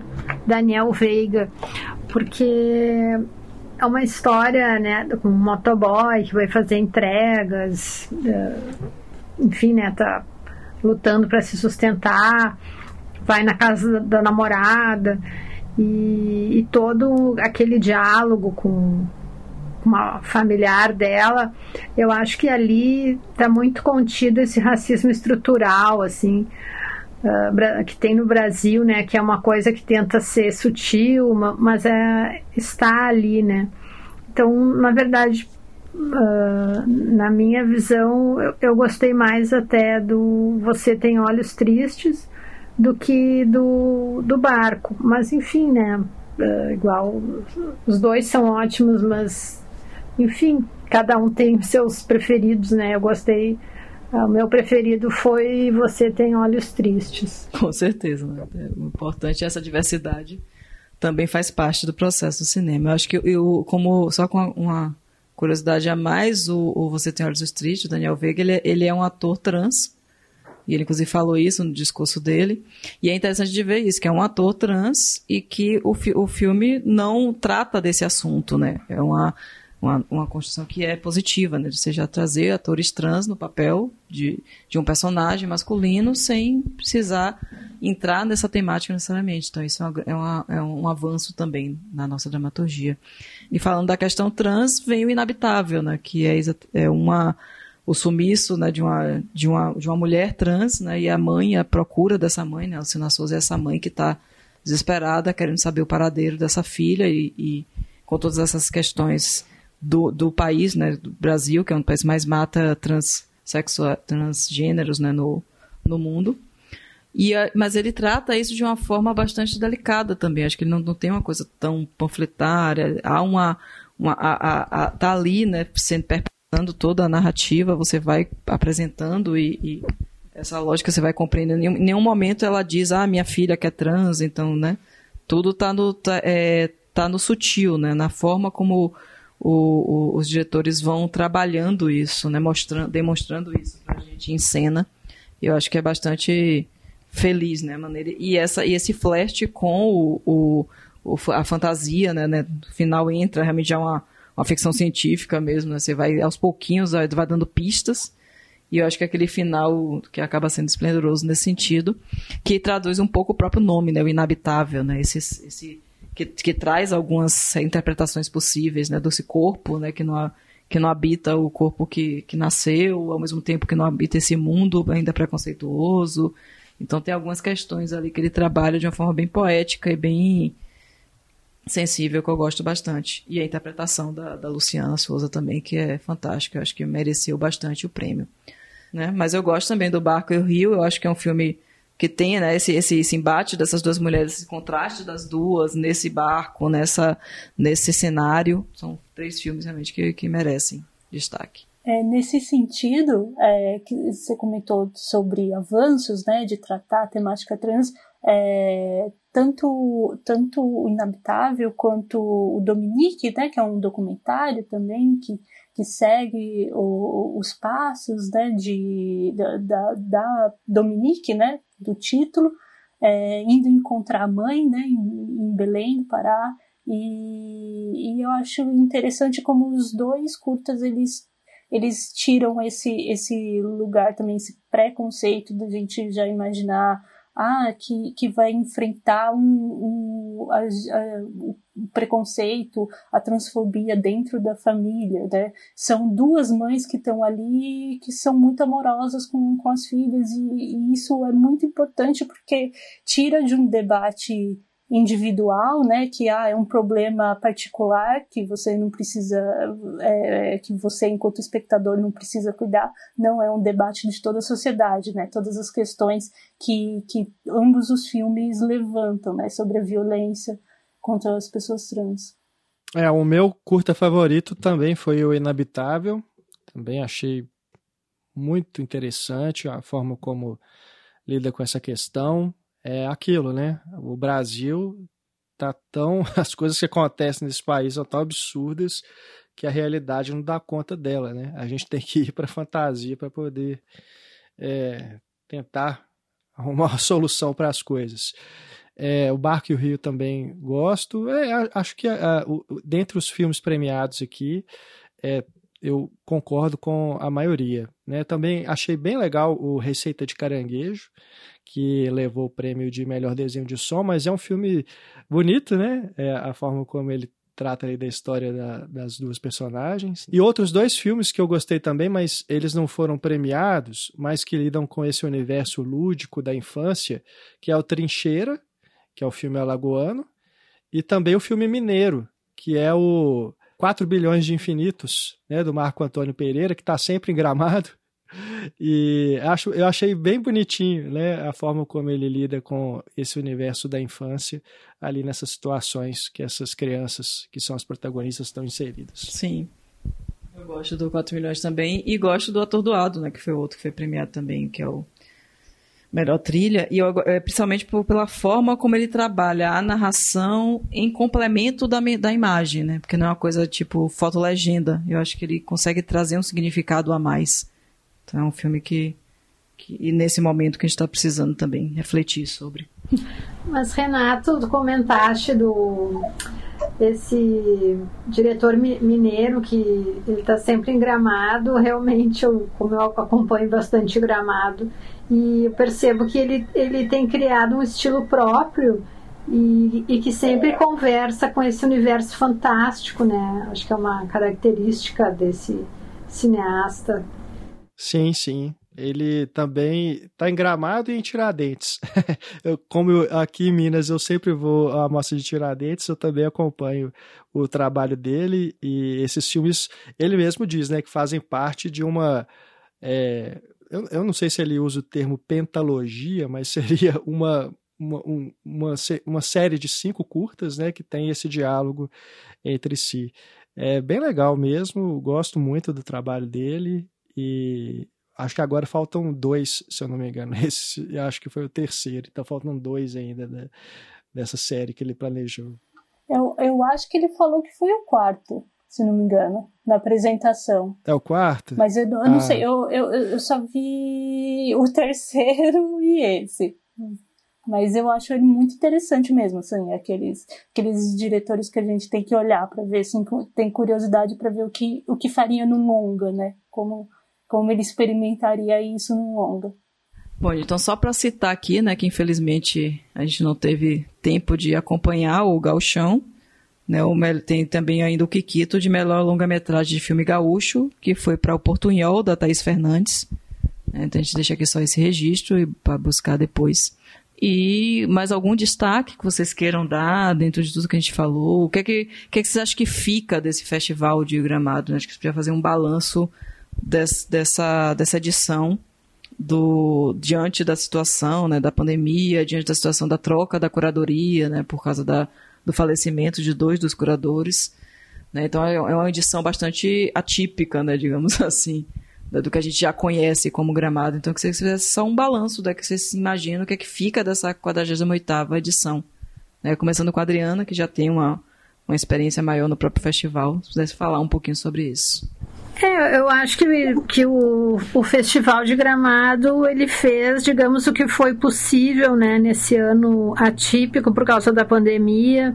Daniel Veiga, porque é uma história, né, com um motoboy que vai fazer entregas, enfim, né, tá lutando para se sustentar, vai na casa da namorada E, e todo aquele diálogo com uma familiar dela, eu acho que ali está muito contido esse racismo estrutural, assim, uh, que tem no Brasil, né, que é uma coisa que tenta ser sutil, mas é, está ali, né. Então, na verdade, uh, na minha visão, eu gostei mais até do Você Tem Olhos Tristes do que do, do barco. Mas, enfim, né, uh, igual, os dois são ótimos, mas enfim, cada um tem seus preferidos, né? Eu gostei. Ah, o meu preferido foi Você Tem Olhos Tristes. <laughs> Com certeza, né? É, o importante é essa diversidade também faz parte do processo do cinema. Eu acho que eu, como só com uma curiosidade a mais, o, o Você Tem Olhos Tristes, o Daniel Veiga, ele, é, ele é um ator trans, e ele inclusive falou isso no discurso dele, e é interessante de ver isso, que é um ator trans e que o, fi, o filme não trata desse assunto, né? É uma uma, uma construção que é positiva, né? Você já trazer atores trans no papel de, de um personagem masculino sem precisar entrar nessa temática necessariamente. Então, isso é, uma, é, uma, é um avanço também na nossa dramaturgia. E falando da questão trans, vem o inabitável, né? Que é, é uma o sumiço né, de, uma, de, uma, de uma mulher trans, né, e a mãe, a procura dessa mãe, né, a Lucina Souza é essa mãe que está desesperada, querendo saber o paradeiro dessa filha e, e com todas essas questões do, do país, né, do Brasil, que é um dos países mais mata transgêneros né, no, no mundo. E, mas ele trata isso de uma forma bastante delicada também. Acho que ele não, não tem uma coisa tão panfletária. Há uma. uma a, a, a, tá ali, né, sendo perpetuando toda a narrativa, você vai apresentando e, e essa lógica você vai compreendendo. Em nenhum momento ela diz, ah, minha filha quer trans, então, né? Tudo está no, tá, é, tá no sutil, né? Na forma como o, o, os diretores vão trabalhando isso, né, mostrando, demonstrando isso para a gente em cena. Eu acho que é bastante feliz, né, maneira. E essa e esse flash com o, o, a fantasia, né, né, no final entra realmente já uma, uma ficção científica mesmo, né, você vai aos pouquinhos vai, dando pistas. E eu acho que aquele final que acaba sendo esplendoroso nesse sentido, que traduz um pouco o próprio nome, né, o inabitável, né, esse, esse que, que traz algumas interpretações possíveis né, desse corpo, né, que não, que não habita o corpo que, que nasceu, ao mesmo tempo que não habita esse mundo ainda preconceituoso. Então tem algumas questões ali que ele trabalha de uma forma bem poética e bem sensível que eu gosto bastante. E a interpretação da, da Luciana Souza também, que é fantástica. Eu acho que mereceu bastante o prêmio. Né? Mas eu gosto também do Barco e o Rio. Eu acho que é um filme que tem né, esse, esse, esse, embate dessas duas mulheres, esse contraste das duas nesse barco, nessa, nesse cenário. São três filmes realmente que, que merecem destaque. É, nesse sentido, é, que você comentou sobre avanços, né, de tratar a temática trans, é, tanto, tanto o Inabitável quanto o Dominique, né, que é um documentário também que, que segue o, os passos né, de, da, da Dominique, né, do título, é, indo encontrar a mãe né, em, em Belém, no Pará, e, e, eu acho interessante como os dois curtas eles eles tiram esse esse lugar também esse preconceito da gente já imaginar ah, que, que vai enfrentar um, um a, a, o preconceito, a transfobia dentro da família, né? São duas mães que estão ali que são muito amorosas com, com as filhas e, e isso é muito importante porque tira de um debate individual, né, que ah, é um problema particular que você não precisa, é, que você enquanto espectador não precisa cuidar, não é um debate de toda a sociedade, né, todas as questões que, que ambos os filmes levantam, né, sobre a violência contra as pessoas trans. É, o meu curta favorito também foi o Inabitável, também achei muito interessante a forma como lida com essa questão é aquilo, né? O Brasil tá tão. <laughs> As coisas que acontecem nesse país são tão absurdas que a realidade não dá conta dela, né? A gente <laughs> tem que ir para fantasia para poder é, tentar arrumar <laughs> uma solução para as coisas. É, o Barco e o Rio também gosto. É, acho que a, a, o, dentre os filmes premiados aqui, é, eu concordo com a maioria. Né? Também achei bem legal o Receita de Caranguejo, que levou o prêmio de melhor desenho de som, mas é um filme bonito, né? É a forma como ele trata aí da história da, das duas personagens. E outros dois filmes que eu gostei também, mas eles não foram premiados, mas que lidam com esse universo lúdico da infância, que é o Trincheira, que é o filme alagoano, e também o filme Mineiro, que é o 4 bilhões de infinitos, né, do Marco Antônio Pereira, que está sempre em Gramado. <laughs> E acho, eu achei bem bonitinho né, a forma como ele lida com esse universo da infância ali nessas situações que essas crianças, que são as protagonistas, estão inseridas. Sim. Eu gosto do 4 milhões também e gosto do Atordoado, né, que foi outro que foi premiado também, que é o melhor trilha, e eu, é, principalmente por, pela forma como ele trabalha a narração em complemento da, da imagem, né? Porque não é uma coisa tipo foto-legenda. Eu acho que ele consegue trazer um significado a mais. Então é um filme que, que e nesse momento que a gente está precisando também refletir sobre. <laughs> Mas Renato, tu comentaste do esse diretor mineiro que ele está sempre em Gramado. Realmente, eu, como eu acompanho bastante Gramado, e eu percebo que ele, ele tem criado um estilo próprio e, e que sempre conversa com esse universo fantástico, né? Acho que é uma característica desse cineasta. Sim, sim. Ele também está em Gramado e em Tiradentes. <laughs> eu, como eu, aqui em Minas eu sempre vou à mostra de Tiradentes, eu também acompanho o trabalho dele e esses filmes, ele mesmo diz, né, que fazem parte de uma. É, eu, eu não sei se ele usa o termo pentalogia, mas <laughs> seria uma, uma, uma, uma, série de cinco curtas né, que tem esse diálogo entre si. É bem legal mesmo, gosto muito do trabalho dele e acho que agora faltam dois, se eu não me engano. <laughs> Esse acho que foi o terceiro, então faltam dois ainda né, dessa série que ele planejou. Eu, eu acho que ele falou que foi o quarto, se não me engano, na apresentação. É o quarto? Mas eu, eu ah. não sei, eu, eu, eu só vi o <laughs> terceiro e esse. Mas eu acho ele muito interessante mesmo, assim, aqueles, aqueles diretores que a gente tem que olhar para ver, assim, tem curiosidade para ver o que, o que faria no longa, né? Como como ele experimentaria isso no longa. Bom, então só para citar aqui, né, que infelizmente a gente não teve tempo de acompanhar o Galchão, né, o, tem também ainda o Kikito de melhor longa-metragem de filme gaúcho, que foi para o Portunhol, da Thaís Fernandes. É, então a gente deixa aqui só esse registro para buscar depois. E mais algum destaque que vocês queiram dar dentro de tudo que a gente falou? O que é que, que, é que vocês acham que fica desse festival de Gramado? Acho que você podia fazer um balanço des, dessa, dessa edição do diante da situação, né, da pandemia, diante da situação da troca da curadoria, né, por causa da, do falecimento de dois dos curadores. Né, então é, é uma edição bastante atípica, né, digamos <laughs> assim, do que a gente já conhece como Gramado. Então que você fizesse só um balanço da que você se imagina o que é que fica dessa 48ª edição. Né, começando com a Adriana, que já tem uma, uma experiência maior no próprio festival, se pudesse falar um pouquinho sobre isso. É, eu acho que, que o, o Festival de Gramado ele fez, digamos, o que foi possível né, nesse ano atípico por causa da pandemia.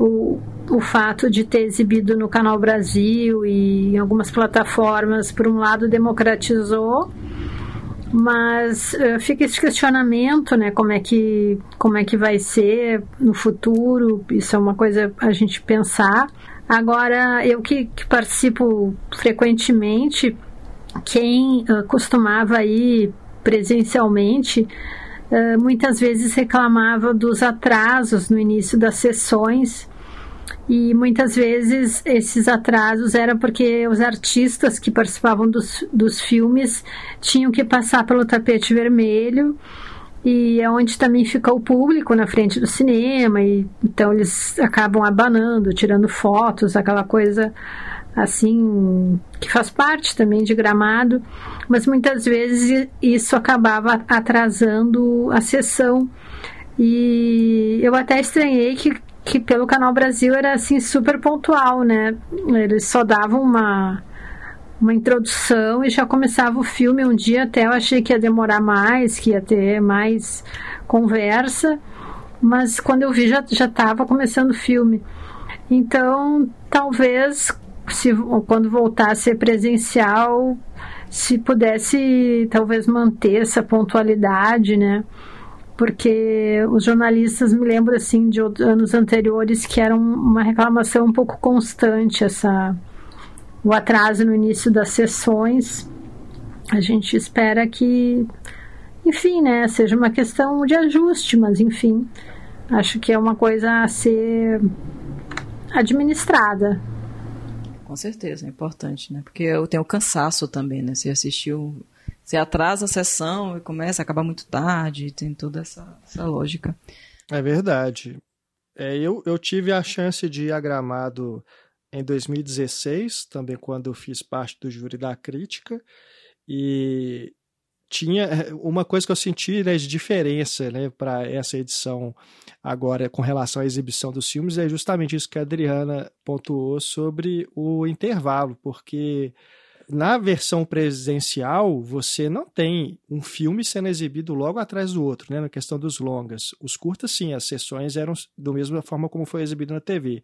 O, o fato de ter exibido no Canal Brasil e em algumas plataformas, por um lado, democratizou, mas uh, fica esse questionamento, né, como é que como é que vai ser no futuro? Isso é uma coisa a gente pensar. Agora, eu que, que participo frequentemente, quem uh, costumava ir presencialmente uh, muitas vezes reclamava dos atrasos no início das sessões. E muitas vezes esses atrasos eram porque os artistas que participavam dos, dos filmes tinham que passar pelo tapete vermelho e é onde também fica o público na frente do cinema e então eles acabam abanando, tirando fotos, aquela coisa assim que faz parte também de Gramado, mas muitas vezes isso acabava atrasando a sessão e eu até estranhei que, que pelo Canal Brasil era assim super pontual, né? Eles só davam uma uma introdução e já começava o filme. Um dia até eu achei que ia demorar mais, que ia ter mais conversa, mas quando eu vi já estava começando o filme. Então, talvez se quando voltar a ser presencial, se pudesse talvez manter essa pontualidade, né? porque os jornalistas me lembram assim de anos anteriores que era uma reclamação um pouco constante essa o atraso no início das sessões. A gente espera que, enfim, né, seja uma questão de ajuste, mas enfim, acho que é uma coisa a ser administrada. Com certeza, é importante, né? Porque eu tenho cansaço também, né? Você assistiu, você atrasa a sessão e começa a acabar muito tarde, tem toda essa, essa lógica. É verdade. É, eu, eu tive a chance de ir a Gramado em 2016, também quando eu fiz parte do júri da crítica, e tinha eh, uma coisa que eu senti né, de diferença né, para essa edição agora com relação à exibição dos filmes é justamente isso que a Adriana pontuou sobre o intervalo, porque na versão presencial você não tem um filme sendo exibido logo atrás do outro, né, na questão dos longas. Os curtas, sim, as sessões eram da mesma forma como foi exibido na TV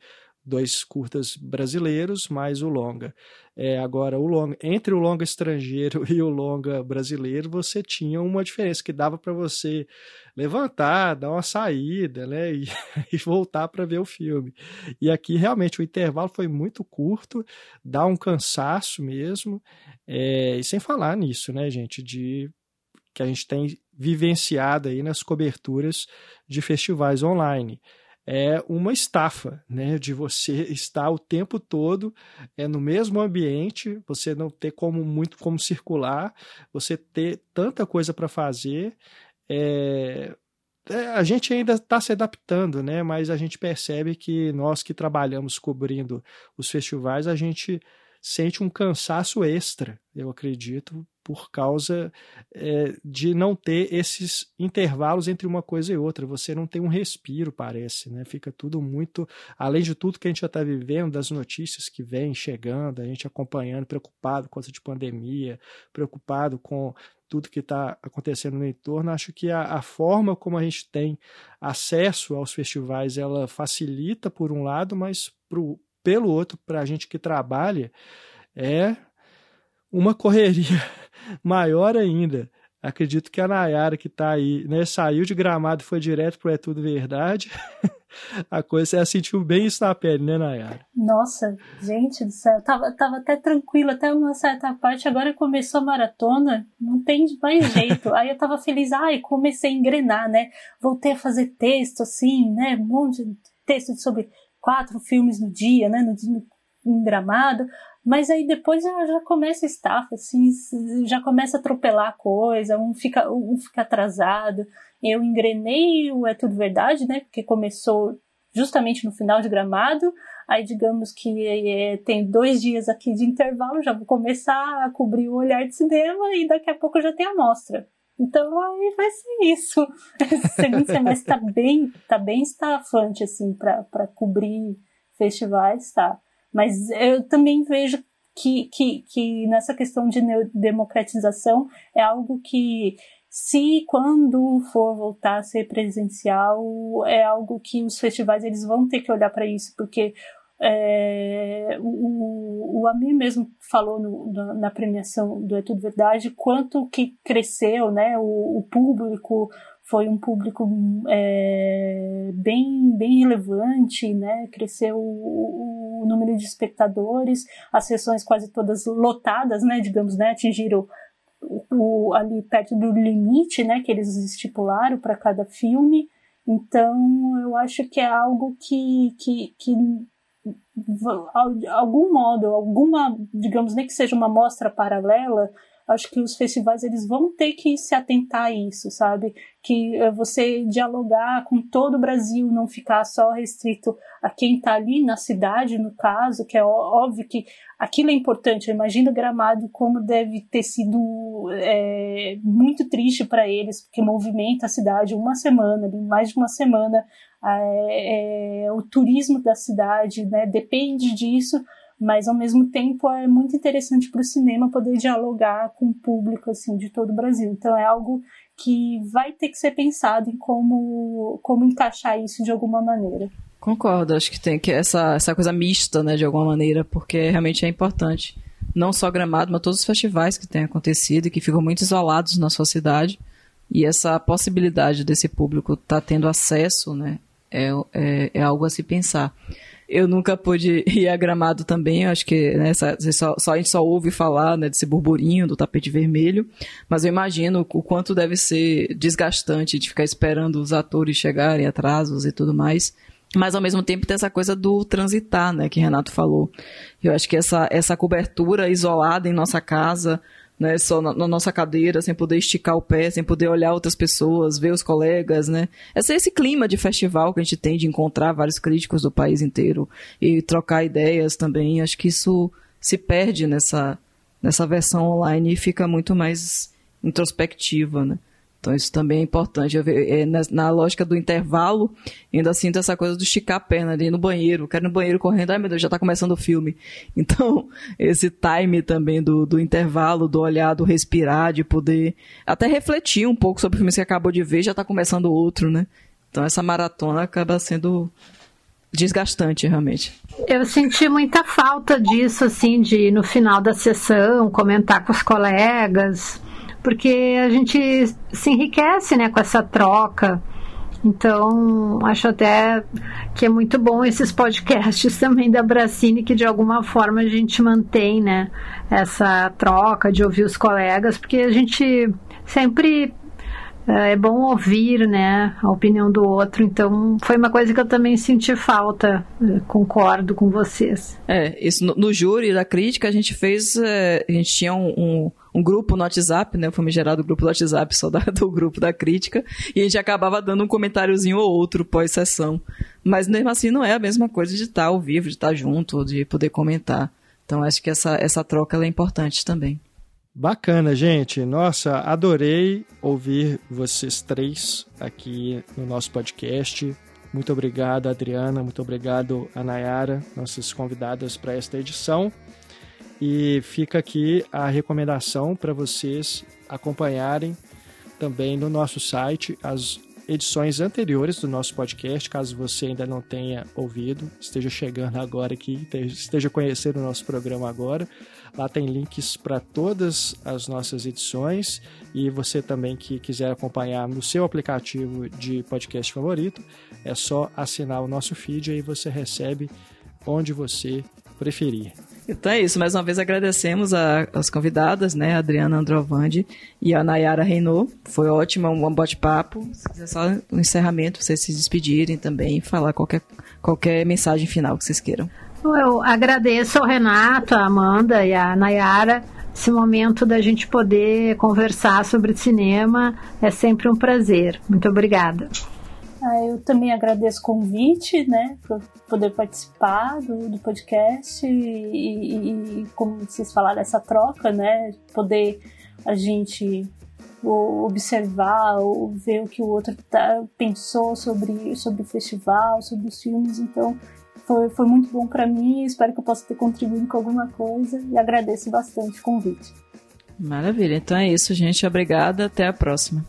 dois curtas brasileiros mais o longa. É, agora, o longa, entre o longa estrangeiro <laughs> e o longa brasileiro, você tinha uma diferença que dava para você levantar, dar uma saída, né, <laughs> e, e voltar para ver o filme. E aqui realmente o intervalo foi muito curto, dá um cansaço mesmo, é, e sem falar nisso, né, gente, de que a gente tem vivenciado aí nas coberturas de festivais online é uma estafa, né? De você estar o tempo todo é, no mesmo ambiente, você não ter como muito como circular, você ter tanta coisa para fazer. É, é, a gente ainda está se adaptando, né? Mas a gente percebe que nós que trabalhamos cobrindo os festivais, a gente sente um cansaço extra, eu acredito, por causa é, de não ter esses intervalos entre uma coisa e outra. Você não tem um respiro, parece, né? Fica tudo muito. Além de tudo que a gente já está vivendo, das notícias que vêm chegando, a gente acompanhando, preocupado com essa de pandemia, preocupado com tudo que está acontecendo no entorno, acho que a, a, forma como a gente tem acesso aos festivais, ela facilita por um lado, mas pro, pelo outro, para a gente que trabalha, é uma correria <laughs> maior ainda. Acredito que a Nayara que está aí, né, saiu de gramado e foi direto para É Tudo Verdade. <laughs> a coisa é sentiu bem isso na pele, né, Nayara? Nossa, gente do céu, tava, tava até tranquila até uma certa parte, agora começou a maratona, não tem mais jeito. Aí eu tava feliz, ai, comecei a engrenar, né? Voltei a fazer texto, assim, né? Um monte de texto sobre quatro filmes no dia, né? No, em gramado. Mas aí depois já começa a estafa, assim, já começa a atropelar a coisa, um fica, um fica atrasado. Eu engrenei o É Tudo Verdade, né? Porque começou justamente no final de gramado. Aí digamos que é, tem dois dias aqui de intervalo, já vou começar a cobrir o olhar de cinema e daqui a pouco já tem a mostra. Então aí vai ser isso. <laughs> Esse segundo semestre tá bem, tá bem estafante, assim, para cobrir festivais, tá? Mas eu também vejo que, que, que nessa questão de democratização é algo que, se quando for voltar a ser presencial, é algo que os festivais eles vão ter que olhar para isso, porque é, o, o Amir mesmo falou no, na, na, premiação do É Tudo Verdade quanto que cresceu né, o, o público, foi um público é, bem, bem relevante, né? Cresceu o, o, número de espectadores, as sessões quase todas lotadas, né? Digamos, né? Atingiram o, ali perto do limite, né? Que eles estipularam para cada filme. Então, eu acho que é algo que, que, que algum modo, alguma, digamos, nem que seja uma mostra paralela, acho que os festivais eles vão ter que se atentar a isso, sabe? Que é você dialogar com todo o Brasil, não ficar só restrito a quem está ali na cidade, no caso, que é óbvio que aquilo é importante. Eu imagino Gramado como deve ter sido é, muito triste para eles, porque movimenta a cidade uma semana, mais de uma semana. É, é, o turismo da cidade né, depende disso mas ao mesmo tempo é muito interessante para o cinema poder dialogar com o público assim de todo o Brasil. Então é algo que vai ter que ser pensado em como como encaixar isso de alguma maneira. Concordo, acho que tem que essa essa coisa mista, né, de alguma maneira, porque realmente é importante. Não só Gramado, mas todos os festivais que têm acontecido e que ficam muito isolados na sua cidade, E essa possibilidade desse público estar tá tendo acesso, né, é, é, é, algo a se pensar. Eu nunca pude <laughs> ir a Gramado também, acho que né, só, só, a gente só ouve falar né, desse burburinho do tapete vermelho, mas eu imagino o quanto deve ser desgastante de ficar esperando os atores chegarem, atrasos e tudo mais. Mas ao mesmo tempo tem essa coisa do transitar, né, que Renato falou. Eu acho que essa, essa cobertura isolada em nossa casa, né, só na, na, nossa cadeira, sem poder esticar o pé, sem poder olhar outras pessoas, ver os colegas, né? Esse, esse clima de festival que a gente tem de encontrar vários críticos do país inteiro e trocar ideias também, acho que isso se perde nessa, nessa versão online e fica muito mais introspectiva, né? Então isso também é importante. Eu, é, na, na, lógica do intervalo, ainda sinto essa coisa do esticar a perna, ir no banheiro, quero ir no banheiro correndo, ai meu Deus, já está começando o filme. <laughs> Então, esse time também do, do intervalo, do olhar, do respirar, de poder até refletir um pouco sobre o filme que acabou de ver, já está começando outro, né? Então essa maratona acaba sendo desgastante, realmente. Eu senti muita falta disso, assim, de no final da sessão comentar com os colegas porque a gente se enriquece né, com essa troca. Então, acho até que é muito bom esses podcasts <laughs> também da Bracine, que de alguma forma a gente mantém, né, essa troca de ouvir os colegas, porque a gente sempre é, é bom ouvir, né, a opinião do outro. Então, foi uma coisa que eu também senti falta. É, concordo com vocês. É, isso no, no júri da crítica a gente fez, é, a gente tinha um, um, um, grupo no WhatsApp, né, o grupo do WhatsApp <laughs> só da, do grupo da crítica, e a gente acabava dando um comentáriozinho ou outro pós-sessão. Mas mesmo assim não é a mesma coisa de estar ao vivo, de estar junto, de poder comentar. Então acho que essa, essa troca é importante também. Bacana, gente. Nossa, adorei ouvir vocês três aqui no nosso podcast. Muito obrigado, Adriana. Muito obrigado, a Nayara, nossas convidadas para esta edição. E fica aqui a recomendação para vocês acompanharem também no nosso site as edições anteriores do nosso podcast, caso você ainda não tenha ouvido, esteja chegando agora aqui, esteja conhecendo o nosso programa agora. Lá tem links para todas as nossas edições e você também que quiser acompanhar no seu aplicativo de podcast favorito, é só assinar o nosso feed e aí você recebe onde você preferir. Então é isso, mais uma vez agradecemos a, as convidadas, né, a Adriana Androvandi e a Nayara Renault. Foi ótimo, um bate-papo. Se quiser só um encerramento, vocês se despedirem também e falar qualquer, qualquer mensagem final que vocês queiram. Eu agradeço ao Renato, a Amanda e a Nayara esse momento da gente poder conversar sobre cinema. É sempre um prazer. Muito obrigada. Ah, eu também agradeço o convite, né, por poder participar do, do podcast e, e, e, como vocês falaram, essa troca, né, poder a gente observar ou ver o que o outro tá, pensou sobre, sobre o festival, sobre os filmes. Então, foi, foi muito bom para mim. Espero que eu possa ter contribuído com alguma coisa e agradeço bastante o convite. Maravilha. Então é isso, gente. Obrigada. Até a próxima.